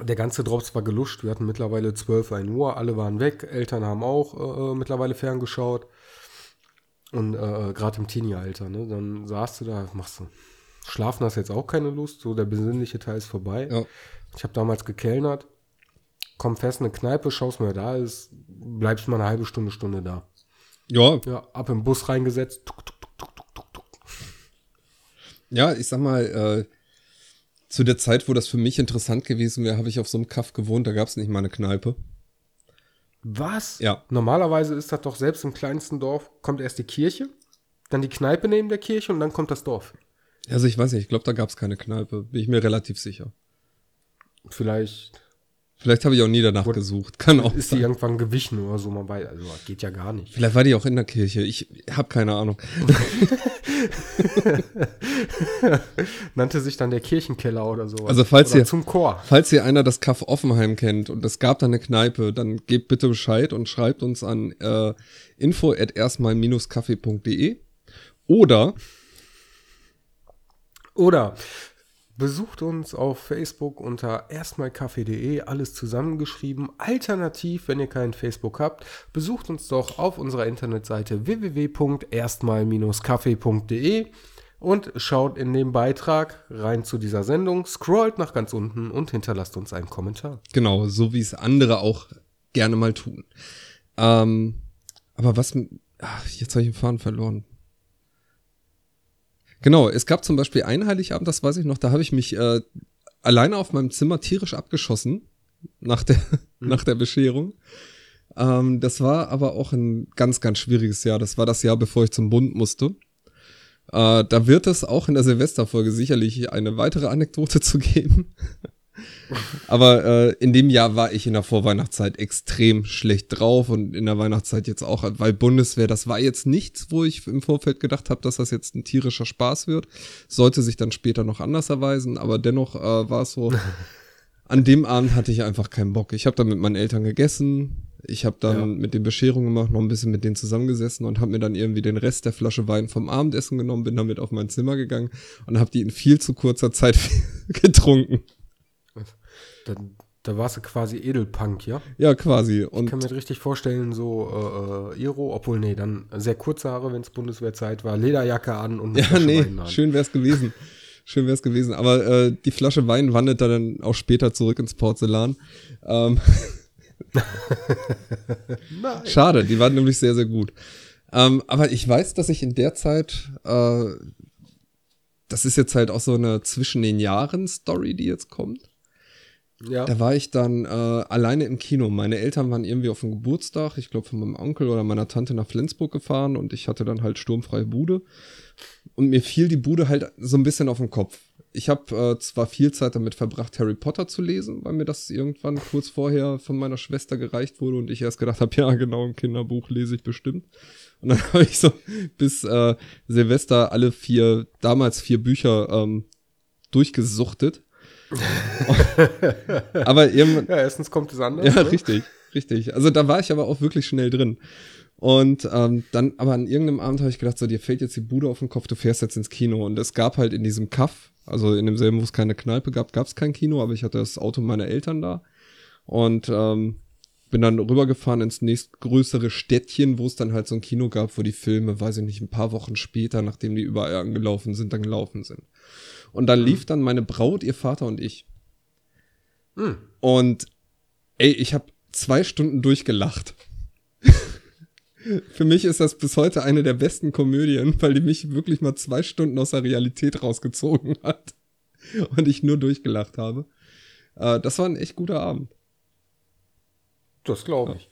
der ganze Drops war geluscht. Wir hatten mittlerweile 12, 1 Uhr. Alle waren weg. Eltern haben auch äh, mittlerweile ferngeschaut. Und äh, gerade im Teenie-Alter, ne? Dann saßt du da, machst du. Schlafen hast jetzt auch keine Lust. So, der besinnliche Teil ist vorbei. Ja. Ich habe damals gekellnert. Komm fest in eine Kneipe, schaust mir da ist, bleibst mal eine halbe Stunde, Stunde da. Ja, Ja, ab im Bus reingesetzt. Tuk, tuk, tuk. Ja, ich sag mal, äh, zu der Zeit, wo das für mich interessant gewesen wäre, habe ich auf so einem Kaff gewohnt, da gab es nicht mal eine Kneipe. Was? Ja. Normalerweise ist das doch selbst im kleinsten Dorf, kommt erst die Kirche, dann die Kneipe neben der Kirche und dann kommt das Dorf. Also ich weiß nicht, ich glaube, da gab es keine Kneipe, bin ich mir relativ sicher. Vielleicht Vielleicht habe ich auch nie danach Wurde- gesucht, kann auch ist die sein. irgendwann gewichen oder so, man weiß, also geht ja gar nicht. Vielleicht war die auch in der Kirche, ich habe keine Ahnung. (laughs) Nannte sich dann der Kirchenkeller oder so. Also falls oder ihr- zum Chor. Falls ihr einer das Kaff Offenheim kennt und es gab da eine Kneipe, dann gebt bitte Bescheid und schreibt uns an äh, info at erstmal-kaffee.de oder Oder Besucht uns auf Facebook unter erstmalkaffee.de, alles zusammengeschrieben. Alternativ, wenn ihr kein Facebook habt, besucht uns doch auf unserer Internetseite www.erstmal-kaffee.de und schaut in den Beitrag rein zu dieser Sendung, scrollt nach ganz unten und hinterlasst uns einen Kommentar. Genau, so wie es andere auch gerne mal tun. Ähm, aber was, ach, jetzt habe ich den Faden verloren. Genau, es gab zum Beispiel einen Heiligabend, das weiß ich noch, da habe ich mich äh, alleine auf meinem Zimmer tierisch abgeschossen nach der, (laughs) mhm. nach der Bescherung. Ähm, das war aber auch ein ganz, ganz schwieriges Jahr. Das war das Jahr, bevor ich zum Bund musste. Äh, da wird es auch in der Silvesterfolge sicherlich eine weitere Anekdote (laughs) zu geben. Aber äh, in dem Jahr war ich in der Vorweihnachtszeit extrem schlecht drauf und in der Weihnachtszeit jetzt auch, weil Bundeswehr, das war jetzt nichts, wo ich im Vorfeld gedacht habe, dass das jetzt ein tierischer Spaß wird. Sollte sich dann später noch anders erweisen, aber dennoch äh, war es so, (laughs) an dem Abend hatte ich einfach keinen Bock. Ich habe dann mit meinen Eltern gegessen, ich habe dann ja. mit den Bescherungen gemacht, noch ein bisschen mit denen zusammengesessen und habe mir dann irgendwie den Rest der Flasche Wein vom Abendessen genommen, bin damit auf mein Zimmer gegangen und habe die in viel zu kurzer Zeit (laughs) getrunken. Da, da warst du quasi Edelpunk, ja? Ja, quasi. Und ich kann mir richtig vorstellen, so äh, Iro, obwohl, nee, dann sehr kurze Haare, wenn es Bundeswehrzeit war, Lederjacke an und Ja, nee, schön wär's gewesen. (laughs) Schön wär's gewesen. Aber äh, die Flasche Wein wandert dann auch später zurück ins Porzellan. Ähm, (laughs) Schade, die waren nämlich sehr, sehr gut. Ähm, aber ich weiß, dass ich in der Zeit, äh, das ist jetzt halt auch so eine zwischen den Jahren Story, die jetzt kommt. Ja. Da war ich dann äh, alleine im Kino. Meine Eltern waren irgendwie auf dem Geburtstag, ich glaube von meinem Onkel oder meiner Tante nach Flensburg gefahren und ich hatte dann halt sturmfreie Bude. Und mir fiel die Bude halt so ein bisschen auf den Kopf ich habe äh, zwar viel Zeit damit verbracht, Harry Potter zu lesen, weil mir das irgendwann kurz vorher von meiner Schwester gereicht wurde und ich erst gedacht habe, (laughs) ja, genau, ein Kinderbuch lese ich bestimmt. Und dann (laughs) habe ich so bis äh, Silvester alle vier, damals vier Bücher ähm, durchgesuchtet. (laughs) aber irgendwann. Ja, erstens kommt es anders. Ja, ne? richtig, richtig. Also da war ich aber auch wirklich schnell drin. Und ähm, dann, aber an irgendeinem Abend habe ich gedacht, so, dir fällt jetzt die Bude auf den Kopf, du fährst jetzt ins Kino. Und es gab halt in diesem Kaff, also in demselben, wo es keine Kneipe gab, gab es kein Kino, aber ich hatte das Auto meiner Eltern da. Und ähm, bin dann rübergefahren ins nächstgrößere Städtchen, wo es dann halt so ein Kino gab, wo die Filme, weiß ich nicht, ein paar Wochen später, nachdem die überall angelaufen sind, dann gelaufen sind. Und dann mhm. lief dann meine Braut, ihr Vater und ich. Mhm. Und ey, ich habe zwei Stunden durchgelacht. (laughs) Für mich ist das bis heute eine der besten Komödien, weil die mich wirklich mal zwei Stunden aus der Realität rausgezogen hat (laughs) und ich nur durchgelacht habe. Äh, das war ein echt guter Abend. Das glaube ich.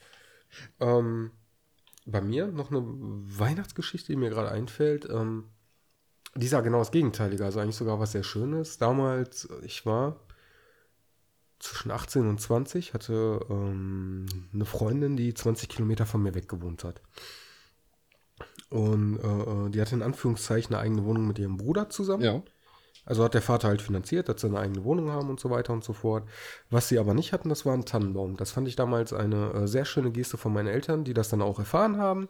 Ja. Ähm, bei mir noch eine Weihnachtsgeschichte, die mir gerade einfällt. Ähm, die sah genau das Gegenteilige, also eigentlich sogar was sehr Schönes. Damals, ich war zwischen 18 und 20, hatte ähm, eine Freundin, die 20 Kilometer von mir weg gewohnt hat. Und äh, äh, die hatte in Anführungszeichen eine eigene Wohnung mit ihrem Bruder zusammen. Ja. Also hat der Vater halt finanziert, dass sie eine eigene Wohnung haben und so weiter und so fort. Was sie aber nicht hatten, das war ein Tannenbaum. Das fand ich damals eine äh, sehr schöne Geste von meinen Eltern, die das dann auch erfahren haben.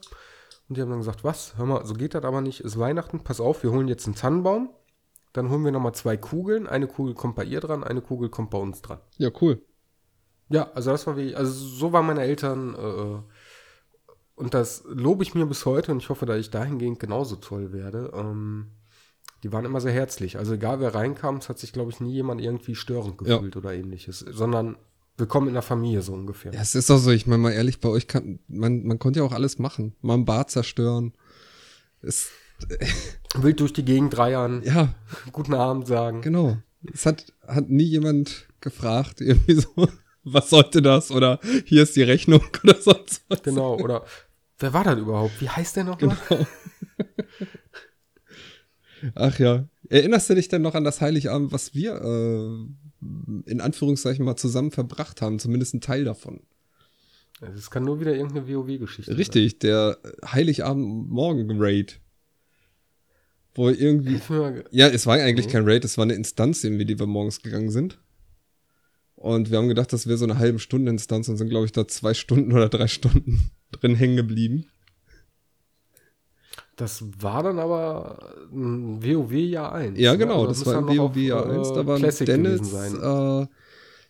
Und die haben dann gesagt, was, hör mal, so geht das aber nicht, ist Weihnachten, pass auf, wir holen jetzt einen Tannenbaum. Dann holen wir nochmal zwei Kugeln. Eine Kugel kommt bei ihr dran, eine Kugel kommt bei uns dran. Ja, cool. Ja, also das war wie, also so waren meine Eltern äh, und das lobe ich mir bis heute und ich hoffe, dass ich dahingehend genauso toll werde. Ähm, die waren immer sehr herzlich. Also egal wer reinkam, es hat sich, glaube ich, nie jemand irgendwie störend gefühlt ja. oder ähnliches, sondern willkommen in der Familie so ungefähr. Ja, es ist doch so, ich meine mal ehrlich, bei euch kann, man, man konnte ja auch alles machen. Mal ein Bad zerstören. Es, Wild durch die Gegend dreiern. (laughs) Ja. Guten Abend sagen. Genau. Es hat, hat nie jemand gefragt, irgendwie so, (laughs) was sollte das? Oder hier ist die Rechnung (laughs) oder sonst was. Genau, oder wer war das überhaupt? Wie heißt der nochmal? Genau. Ach ja. Erinnerst du dich denn noch an das Heiligabend, was wir äh, in Anführungszeichen mal zusammen verbracht haben? Zumindest ein Teil davon. Es kann nur wieder irgendeine WoW-Geschichte sein. Richtig, der Heiligabend-Morgen-Raid. Wo irgendwie. Ja, es war eigentlich kein Raid, es war eine Instanz, in die wir morgens gegangen sind. Und wir haben gedacht, das wäre so eine halbe Stunde Instanz und sind, glaube ich, da zwei Stunden oder drei Stunden (laughs) drin hängen geblieben. Das war dann aber ein WoW Jahr 1. Ja, ne? genau, Also das war noch WoW Jahr äh, 1. Da waren Classic Dennis, äh,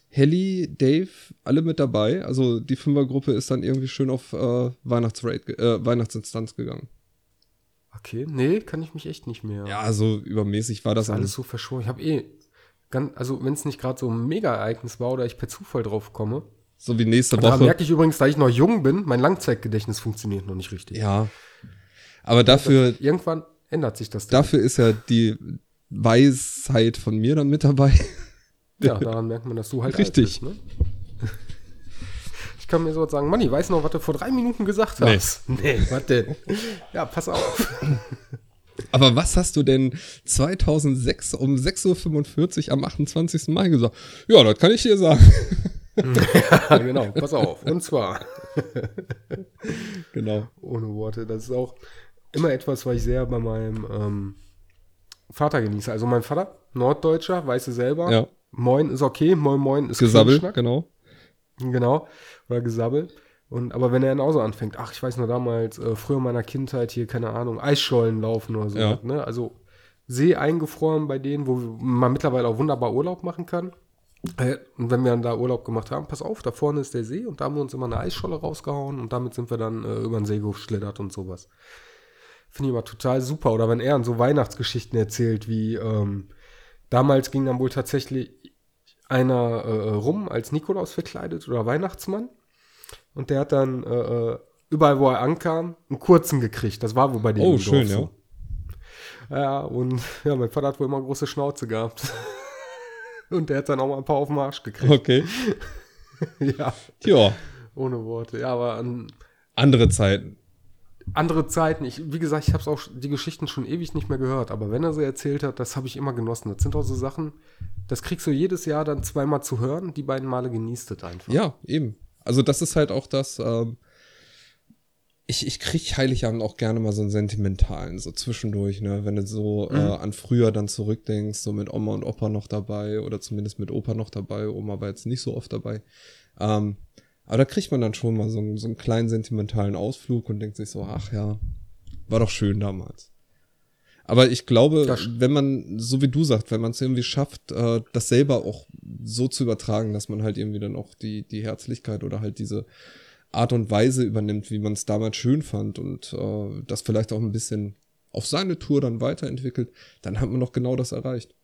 Helly, Dave, alle mit dabei. Also die Fünfergruppe ist dann irgendwie schön auf äh, Weihnachtsraid, äh, Weihnachtsinstanz gegangen. Okay, nee, kann ich mich echt nicht mehr. Ja, so übermäßig war das das alles alles. so verschworen. Ich habe eh, ganz, also wenn es nicht gerade so ein Mega-Ereignis war oder ich per Zufall drauf komme. So wie nächste Da Woche. merke ich übrigens, da ich noch jung bin, mein Langzeitgedächtnis funktioniert noch nicht richtig. Ja. Aber dafür, Irgendwann ändert sich das. dafür ist ja die Weisheit von mir dann mit dabei. (laughs) Ja, daran merkt man, dass du halt Richtig. bist, ne? Ich kann mir so sagen, Manni, weißt du noch, was du vor drei Minuten gesagt Nee. hast? Nee, was denn? Ja, pass auf. (laughs) Aber was hast du denn 2006 um 6.45 Uhr am 28. Mai gesagt? Ja, das kann ich dir sagen. (laughs) ja, genau, pass auf. Und zwar, Genau. ohne Worte, das ist auch immer etwas, was ich sehr bei meinem ähm, Vater genieße. Also mein Vater, Norddeutscher, weißt du selber. Ja. Moin ist okay, moin moin ist Gesabbel, genau. Genau. Oder Gesabbel. Und, aber wenn er genauso anfängt, ach, ich weiß noch damals, äh, früher in meiner Kindheit hier, keine Ahnung, Eisschollen laufen oder so. Ja. Ne? Also See eingefroren bei denen, wo man mittlerweile auch wunderbar Urlaub machen kann. Äh, Und wenn wir dann da Urlaub gemacht haben, pass auf, da vorne ist der See und da haben wir uns immer eine Eisscholle rausgehauen und damit sind wir dann äh, über den See geschlittert und sowas. Finde ich immer total super. Oder wenn er an so Weihnachtsgeschichten erzählt, wie ähm, damals ging dann wohl tatsächlich einer äh, rum als Nikolaus verkleidet oder Weihnachtsmann. Und der hat dann äh, äh, überall, wo er ankam, einen kurzen gekriegt. Das war wohl bei dem Oh, schön, so. Ja, und ja, mein Vater hat wohl immer große Schnauze gehabt. (laughs) und der hat dann auch mal ein paar auf den Arsch gekriegt. Okay. (laughs) ja, Ja, ohne Worte. Ja, aber an andere Zeiten. Andere Zeiten. Ich, wie gesagt, ich habe auch die Geschichten schon ewig nicht mehr gehört. Aber wenn er sie erzählt hat, das habe ich immer genossen. Das sind auch so Sachen, das kriegst du jedes Jahr dann zweimal zu hören. Die beiden Male genießt es einfach. Ja, eben. Also das ist halt auch das, ähm, ich, ich krieg Heiligabend auch gerne mal so einen sentimentalen, so zwischendurch, ne, wenn du so äh, an früher dann zurückdenkst, so mit Oma und Opa noch dabei oder zumindest mit Opa noch dabei, Oma war jetzt nicht so oft dabei. Ähm, aber da kriegt man dann schon mal so, einen- so einen kleinen sentimentalen Ausflug und denkt sich so, ach ja, war doch schön damals. Aber ich glaube, Das- wenn man, so wie du sagst, wenn man es irgendwie schafft, äh, das selber auch so zu übertragen, dass man halt irgendwie dann auch die, die Herzlichkeit oder halt diese Art und Weise übernimmt, wie man es damals schön fand und äh, das vielleicht auch ein bisschen auf seine Tour dann weiterentwickelt, dann hat man doch genau das erreicht.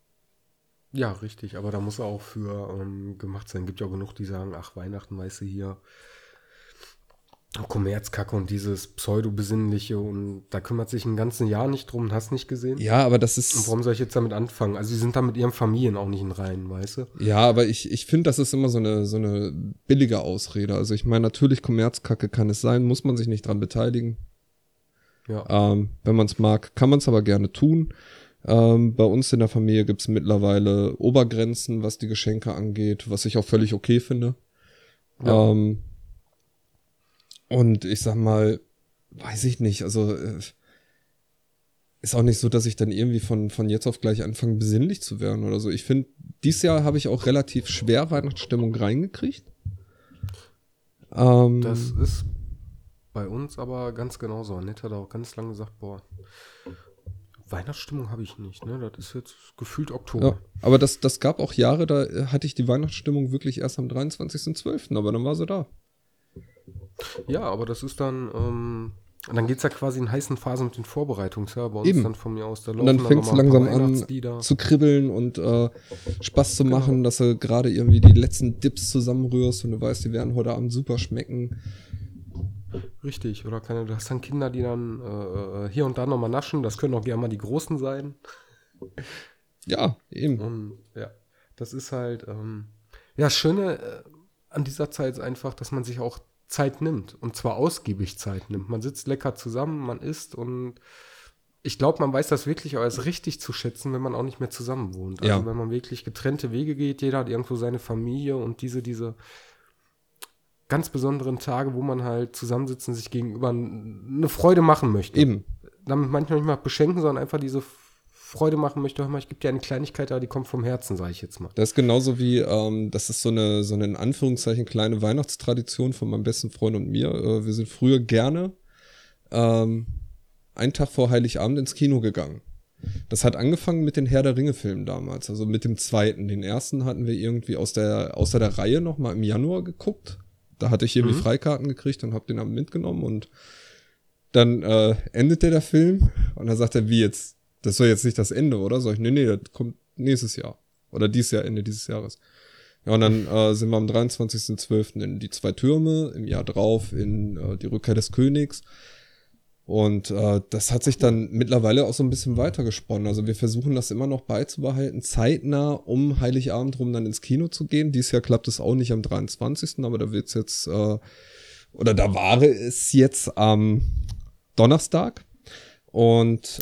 Ja, richtig, aber da muss er auch für ähm, gemacht sein. Gibt ja auch genug, die sagen, ach, Weihnachten, weißt du, hier Kommerzkacke und dieses Pseudo-Besinnliche und da kümmert sich ein ganzes Jahr nicht drum, hast nicht gesehen. Ja, aber das Und ist, warum soll ich jetzt damit anfangen? Also, sie sind da mit ihren Familien auch nicht in Reihen, weißt du? ja, aber ich, ich finde, das ist immer so eine, so eine billige Ausrede. Also ich meine, natürlich Kommerzkacke kann es sein, muss man sich nicht dran beteiligen. Ja. Ähm, wenn man es mag, kann man es aber gerne tun. Ähm, bei uns in der Familie gibt es mittlerweile Obergrenzen, was die Geschenke angeht, was ich auch völlig okay finde. Ja. Ähm, und ich sag mal, weiß ich nicht, also äh, ist auch nicht so, dass ich dann irgendwie von, von jetzt auf gleich anfange, besinnlich zu werden oder so. Ich finde, dieses Jahr habe ich auch relativ schwer Weihnachtsstimmung reingekriegt. Ähm, Das ist bei uns aber ganz genauso. Annette hat auch ganz lange gesagt, boah, Weihnachtsstimmung habe ich nicht, ne? Das ist jetzt gefühlt Oktober. Ja, aber das, das gab auch Jahre, da äh, hatte ich die Weihnachtsstimmung wirklich erst am 23.12., aber dann war sie da. Ja, aber das ist dann, ähm, dann geht es ja quasi in heißen Phasen mit den Vorbereitungen, ja, bei uns Eben. dann von mir aus. Da Und dann laufen fängt es langsam an zu kribbeln und äh, Spaß zu Genau. machen, dass du gerade irgendwie die letzten Dips zusammenrührst und du weißt, die werden heute Abend super schmecken. Richtig, oder keine, du hast dann Kinder, die dann äh, äh, hier und da nochmal naschen, das können auch gerne mal die Großen sein. Ja, eben. Und ja, das ist halt, ähm, ja, das Schöne äh, an dieser Zeit ist einfach, dass man sich auch Zeit nimmt und zwar ausgiebig Zeit nimmt. Man sitzt lecker zusammen, man isst und ich glaube, man weiß das wirklich auch als richtig zu schätzen, wenn man auch nicht mehr zusammen wohnt. Also Ja. wenn man wirklich getrennte Wege geht, jeder hat irgendwo seine Familie und diese, diese ganz besonderen Tage, wo man halt zusammensitzen, sich gegenüber eine Freude machen möchte Eben. damit manchmal nicht mal beschenken, sondern einfach diese Freude machen möchte. Hör mal, ich gebe dir eine Kleinigkeit, aber die kommt vom Herzen, sage ich jetzt mal. Das ist genauso wie, ähm, das ist so eine, so eine in Anführungszeichen kleine Weihnachtstradition von meinem besten Freund und mir. Äh, wir sind früher gerne ähm, einen Tag vor Heiligabend ins Kino gegangen. Das hat angefangen mit den Herr der Ringe-Filmen damals, also mit dem zweiten. Den ersten hatten wir irgendwie aus der, außer der Reihe noch mal im Januar geguckt. Da hatte ich irgendwie mhm. Freikarten gekriegt und hab den Abend mitgenommen und dann äh, endete der Film und dann sagt er, wie jetzt? Das soll jetzt nicht das Ende, oder? Sag ich, nee, nee, das kommt nächstes Jahr. Oder dieses Jahr, Ende dieses Jahres. Ja, und dann äh, sind wir am 23.12. in die zwei Türme, im Jahr drauf in äh, die Rückkehr des Königs. Und äh, das hat sich dann mittlerweile auch so ein bisschen weitergesponnen. Also wir versuchen das immer noch beizubehalten, zeitnah um Heiligabend rum dann ins Kino zu gehen. Dieses Jahr klappt es auch nicht am 23., aber da wird's jetzt, äh, oder da war es jetzt am Donnerstag. Und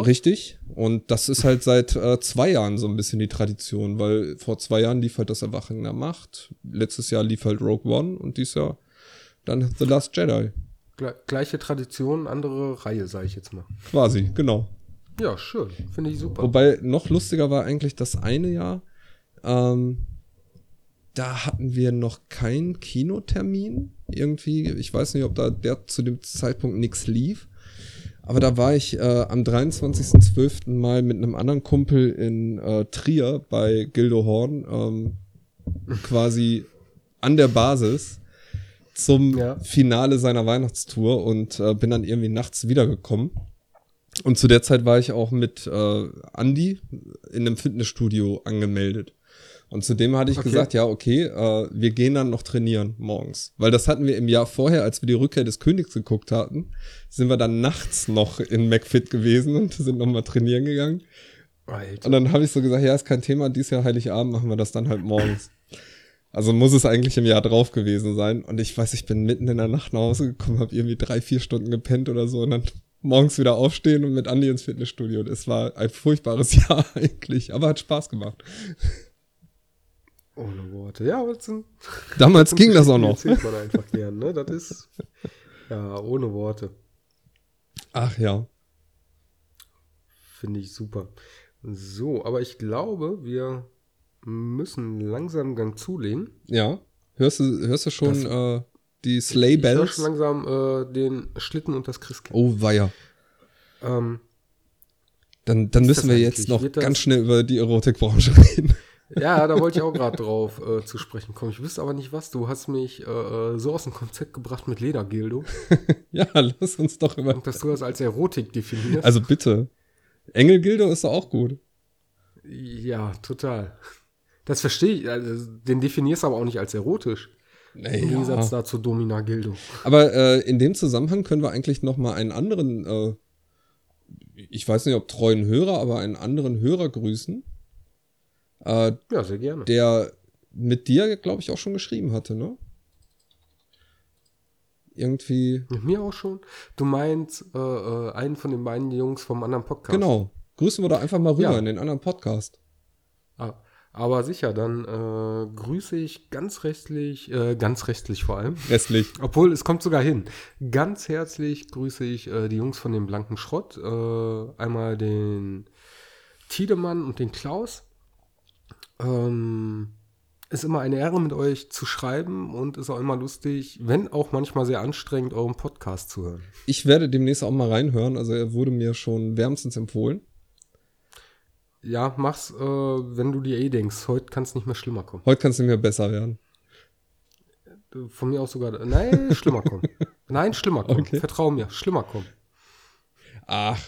richtig. Und das ist halt seit äh, zwei Jahren so ein bisschen die Tradition, weil vor zwei Jahren lief halt das Erwachen der Macht. Letztes Jahr lief halt Rogue One und dieses Jahr dann The Last Jedi. Gleiche Tradition, andere Reihe, sage ich jetzt mal. Quasi, genau. Ja, schön. Finde ich super. Wobei noch lustiger war eigentlich das eine Jahr. Ähm, da hatten wir noch keinen Kinotermin. Irgendwie, ich weiß nicht, ob da der zu dem Zeitpunkt nichts lief. Aber da war ich äh, am 23.12. mal mit einem anderen Kumpel in äh, Trier bei Gildo Horn ähm, quasi an der Basis zum ja. Finale seiner Weihnachtstour und äh, bin dann irgendwie nachts wiedergekommen. Und zu der Zeit war ich auch mit äh, Andy in einem Fitnessstudio angemeldet. Und zudem hatte ich okay. gesagt, ja, okay, äh, wir gehen dann noch trainieren morgens. Weil das hatten wir im Jahr vorher, als wir die Rückkehr des Königs geguckt hatten, sind wir dann nachts noch in McFit gewesen und sind nochmal trainieren gegangen. Alter. Und dann habe ich so gesagt, ja, ist kein Thema, dieses Jahr Heiligabend machen wir das dann halt morgens. Also muss es eigentlich im Jahr drauf gewesen sein. Und ich weiß, ich bin mitten in der Nacht nach Hause gekommen, habe irgendwie drei, vier Stunden gepennt oder so und dann (laughs) morgens wieder aufstehen und mit Andi ins Fitnessstudio. Das war ein furchtbares (laughs) Jahr eigentlich, aber hat Spaß gemacht. Ohne Worte. Ja, aber sind, Damals ging das auch noch. Erzählt man einfach gern, ne? Das ist, ja, ohne Worte. Ach ja. Finde ich super. So, aber ich glaube, wir müssen langsam Gang zulegen. Ja. Hörst du, hörst du schon äh, die Sleigh Bells? Ich höre schon langsam äh, den Schlitten und das Christkind. Oh, weia. Ähm, dann dann müssen wir jetzt noch ganz schnell über die Erotikbranche (laughs) reden. Ja, da wollte ich auch gerade drauf äh, zu sprechen kommen. Ich wüsste aber nicht was. Du hast mich äh, äh so aus dem Konzept gebracht mit Ledergildo. (laughs) ja, lass uns doch immer. Und dass du das als Erotik definierst. Also bitte. Engelgildo ist doch auch gut. Ja, total. Das verstehe ich. Also, den definierst du aber auch nicht als erotisch. Naja. Im Gegensatz dazu Domina Gildo. Aber äh, in dem Zusammenhang können wir eigentlich noch mal einen anderen, äh, ich weiß nicht, ob treuen Hörer, aber einen anderen Hörer grüßen. Äh, ja, sehr gerne. Der mit dir, glaube ich, auch schon geschrieben hatte, ne? Irgendwie. Mit mir auch schon? Du meinst äh, äh, einen von den beiden Jungs vom anderen Podcast. Genau. Grüßen wir da einfach mal rüber ja. in den anderen Podcast. Aber sicher, dann äh, grüße ich ganz rechtlich, äh, ganz rechtlich vor allem. Restlich. Obwohl, es kommt sogar hin. Ganz herzlich grüße ich äh, die Jungs von dem Blanken Schrott. Äh, einmal den Tiedemann und den Klaus. Ähm, ist immer eine Ehre, mit euch zu schreiben und ist auch immer lustig, wenn auch manchmal sehr anstrengend, euren Podcast zu hören. Ich werde demnächst auch mal reinhören. Also er wurde mir schon wärmstens empfohlen. Ja, mach's, äh, wenn du dir eh denkst, heute kann es nicht mehr schlimmer kommen. Heute kann es nicht mehr besser werden. Von mir aus sogar. Nein, schlimmer kommen. (laughs) Nein, schlimmer kommen. Okay. Vertrau mir, schlimmer kommen. Ach,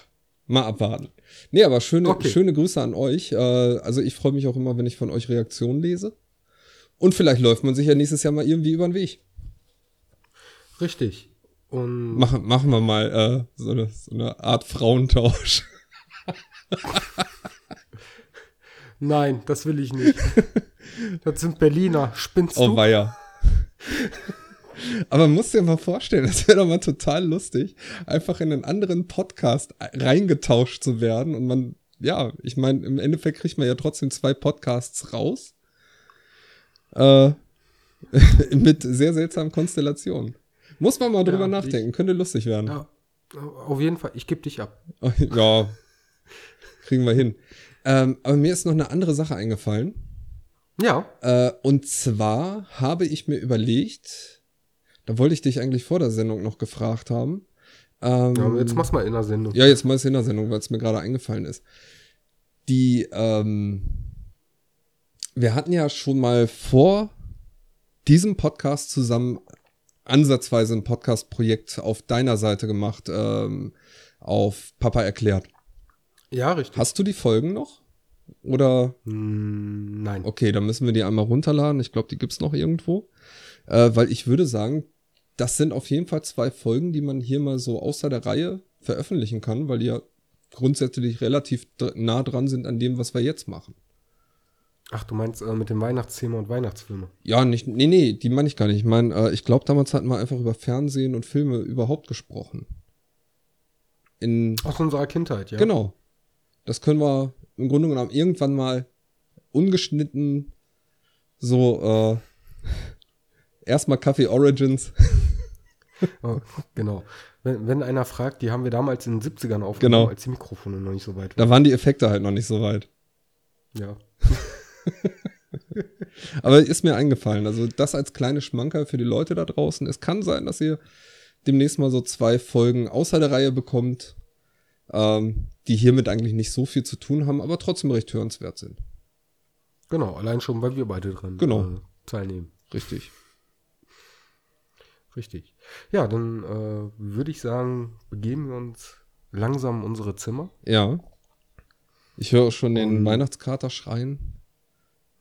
mal abwarten. Nee, aber schöne, okay. schöne Grüße an euch. Äh, also ich freue mich auch immer, wenn ich von euch Reaktionen lese. Und vielleicht läuft man sich ja nächstes Jahr mal irgendwie über den Weg. Richtig. Und machen, machen wir mal äh, so, eine, so eine Art Frauentausch. (laughs) Nein, das will ich nicht. (laughs) Das sind Berliner. Spinnst oh, du? Oh, weia. (laughs) Aber musst dir mal vorstellen, das wäre doch mal total lustig, einfach in einen anderen Podcast reingetauscht zu werden. Und man, ja, ich meine, im Endeffekt kriegt man ja trotzdem zwei Podcasts raus. Äh, (laughs) mit sehr seltsamen Konstellationen. Muss man mal drüber ja, nachdenken, ich, könnte lustig werden. Ja, auf jeden Fall, ich gebe dich ab. Ja, kriegen wir hin. Ähm, aber mir ist noch eine andere Sache eingefallen. Ja. Äh, und zwar habe ich mir überlegt, da wollte ich dich eigentlich vor der Sendung noch gefragt haben, Ähm, Ja, jetzt mach's mal in der Sendung. Ja, jetzt mal in der Sendung, weil es mir gerade eingefallen ist. Die, ähm, wir hatten ja schon mal vor diesem Podcast zusammen ansatzweise ein Podcast-Projekt auf deiner Seite gemacht, ähm, auf Papa erklärt. Ja, richtig. Hast du die Folgen noch? Oder, Hm, nein. okay, dann müssen wir die einmal runterladen. Ich glaube, die gibt's noch irgendwo. Äh, weil ich würde sagen, das sind auf jeden Fall zwei Folgen, die man hier mal so außer der Reihe veröffentlichen kann, weil die ja grundsätzlich relativ nah dran sind an dem, was wir jetzt machen. Ach, du meinst äh, mit dem Weihnachtsthema und Weihnachtsfilme. Ja, nicht, nee, nee, die meine ich gar nicht. Ich meine, äh, ich glaube, damals hatten wir einfach über Fernsehen und Filme überhaupt gesprochen. In, Aus unserer Kindheit, ja. Genau. Das können wir im Grunde genommen irgendwann mal ungeschnitten so äh, erstmal Kaffee Origins. (laughs) Oh, genau. Wenn, wenn einer fragt, die haben wir damals in den 70ern aufgenommen, Genau. als die Mikrofone noch nicht so weit waren. Da waren die Effekte halt noch nicht so weit. Ja. (laughs) Aber ist mir eingefallen. Also das als kleine Schmankerl für die Leute da draußen. Es kann sein, dass ihr demnächst mal so zwei Folgen außer der Reihe bekommt, ähm, die hiermit eigentlich nicht so viel zu tun haben, aber trotzdem recht hörenswert sind. Genau, allein schon, weil wir beide dran Genau. äh, teilnehmen. Richtig. Richtig. Ja, dann äh, würde ich sagen, begeben wir uns langsam in unsere Zimmer. Ja. Ich höre schon den Und- Weihnachtskater schreien.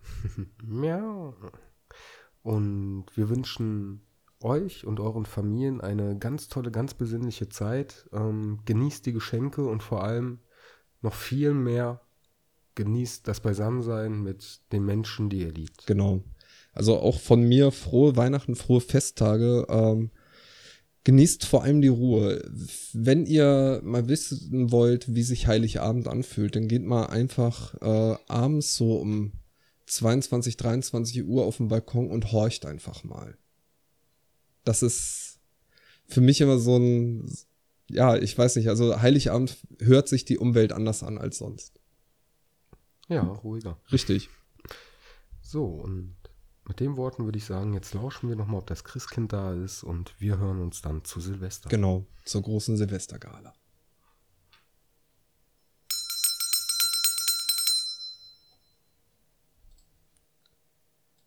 (laughs) Ja. Und wir wünschen euch und euren Familien eine ganz tolle, ganz besinnliche Zeit. Ähm, genießt die Geschenke und vor allem noch viel mehr genießt das Beisammensein mit den Menschen, die ihr liebt. Genau. Also auch von mir frohe Weihnachten, frohe Festtage. Ähm, genießt vor allem die Ruhe. Wenn ihr mal wissen wollt, wie sich Heiligabend anfühlt, dann geht mal einfach äh, abends so um 22, 23 Uhr auf den Balkon und horcht einfach mal. Das ist für mich immer so ein, ja, ich weiß nicht, also Heiligabend hört sich die Umwelt anders an als sonst. Ja, ruhiger. Richtig. So, und mit den Worten würde ich sagen, jetzt lauschen wir nochmal, ob das Christkind da ist und wir hören uns dann zu Silvester. Genau. Zur großen Silvestergala.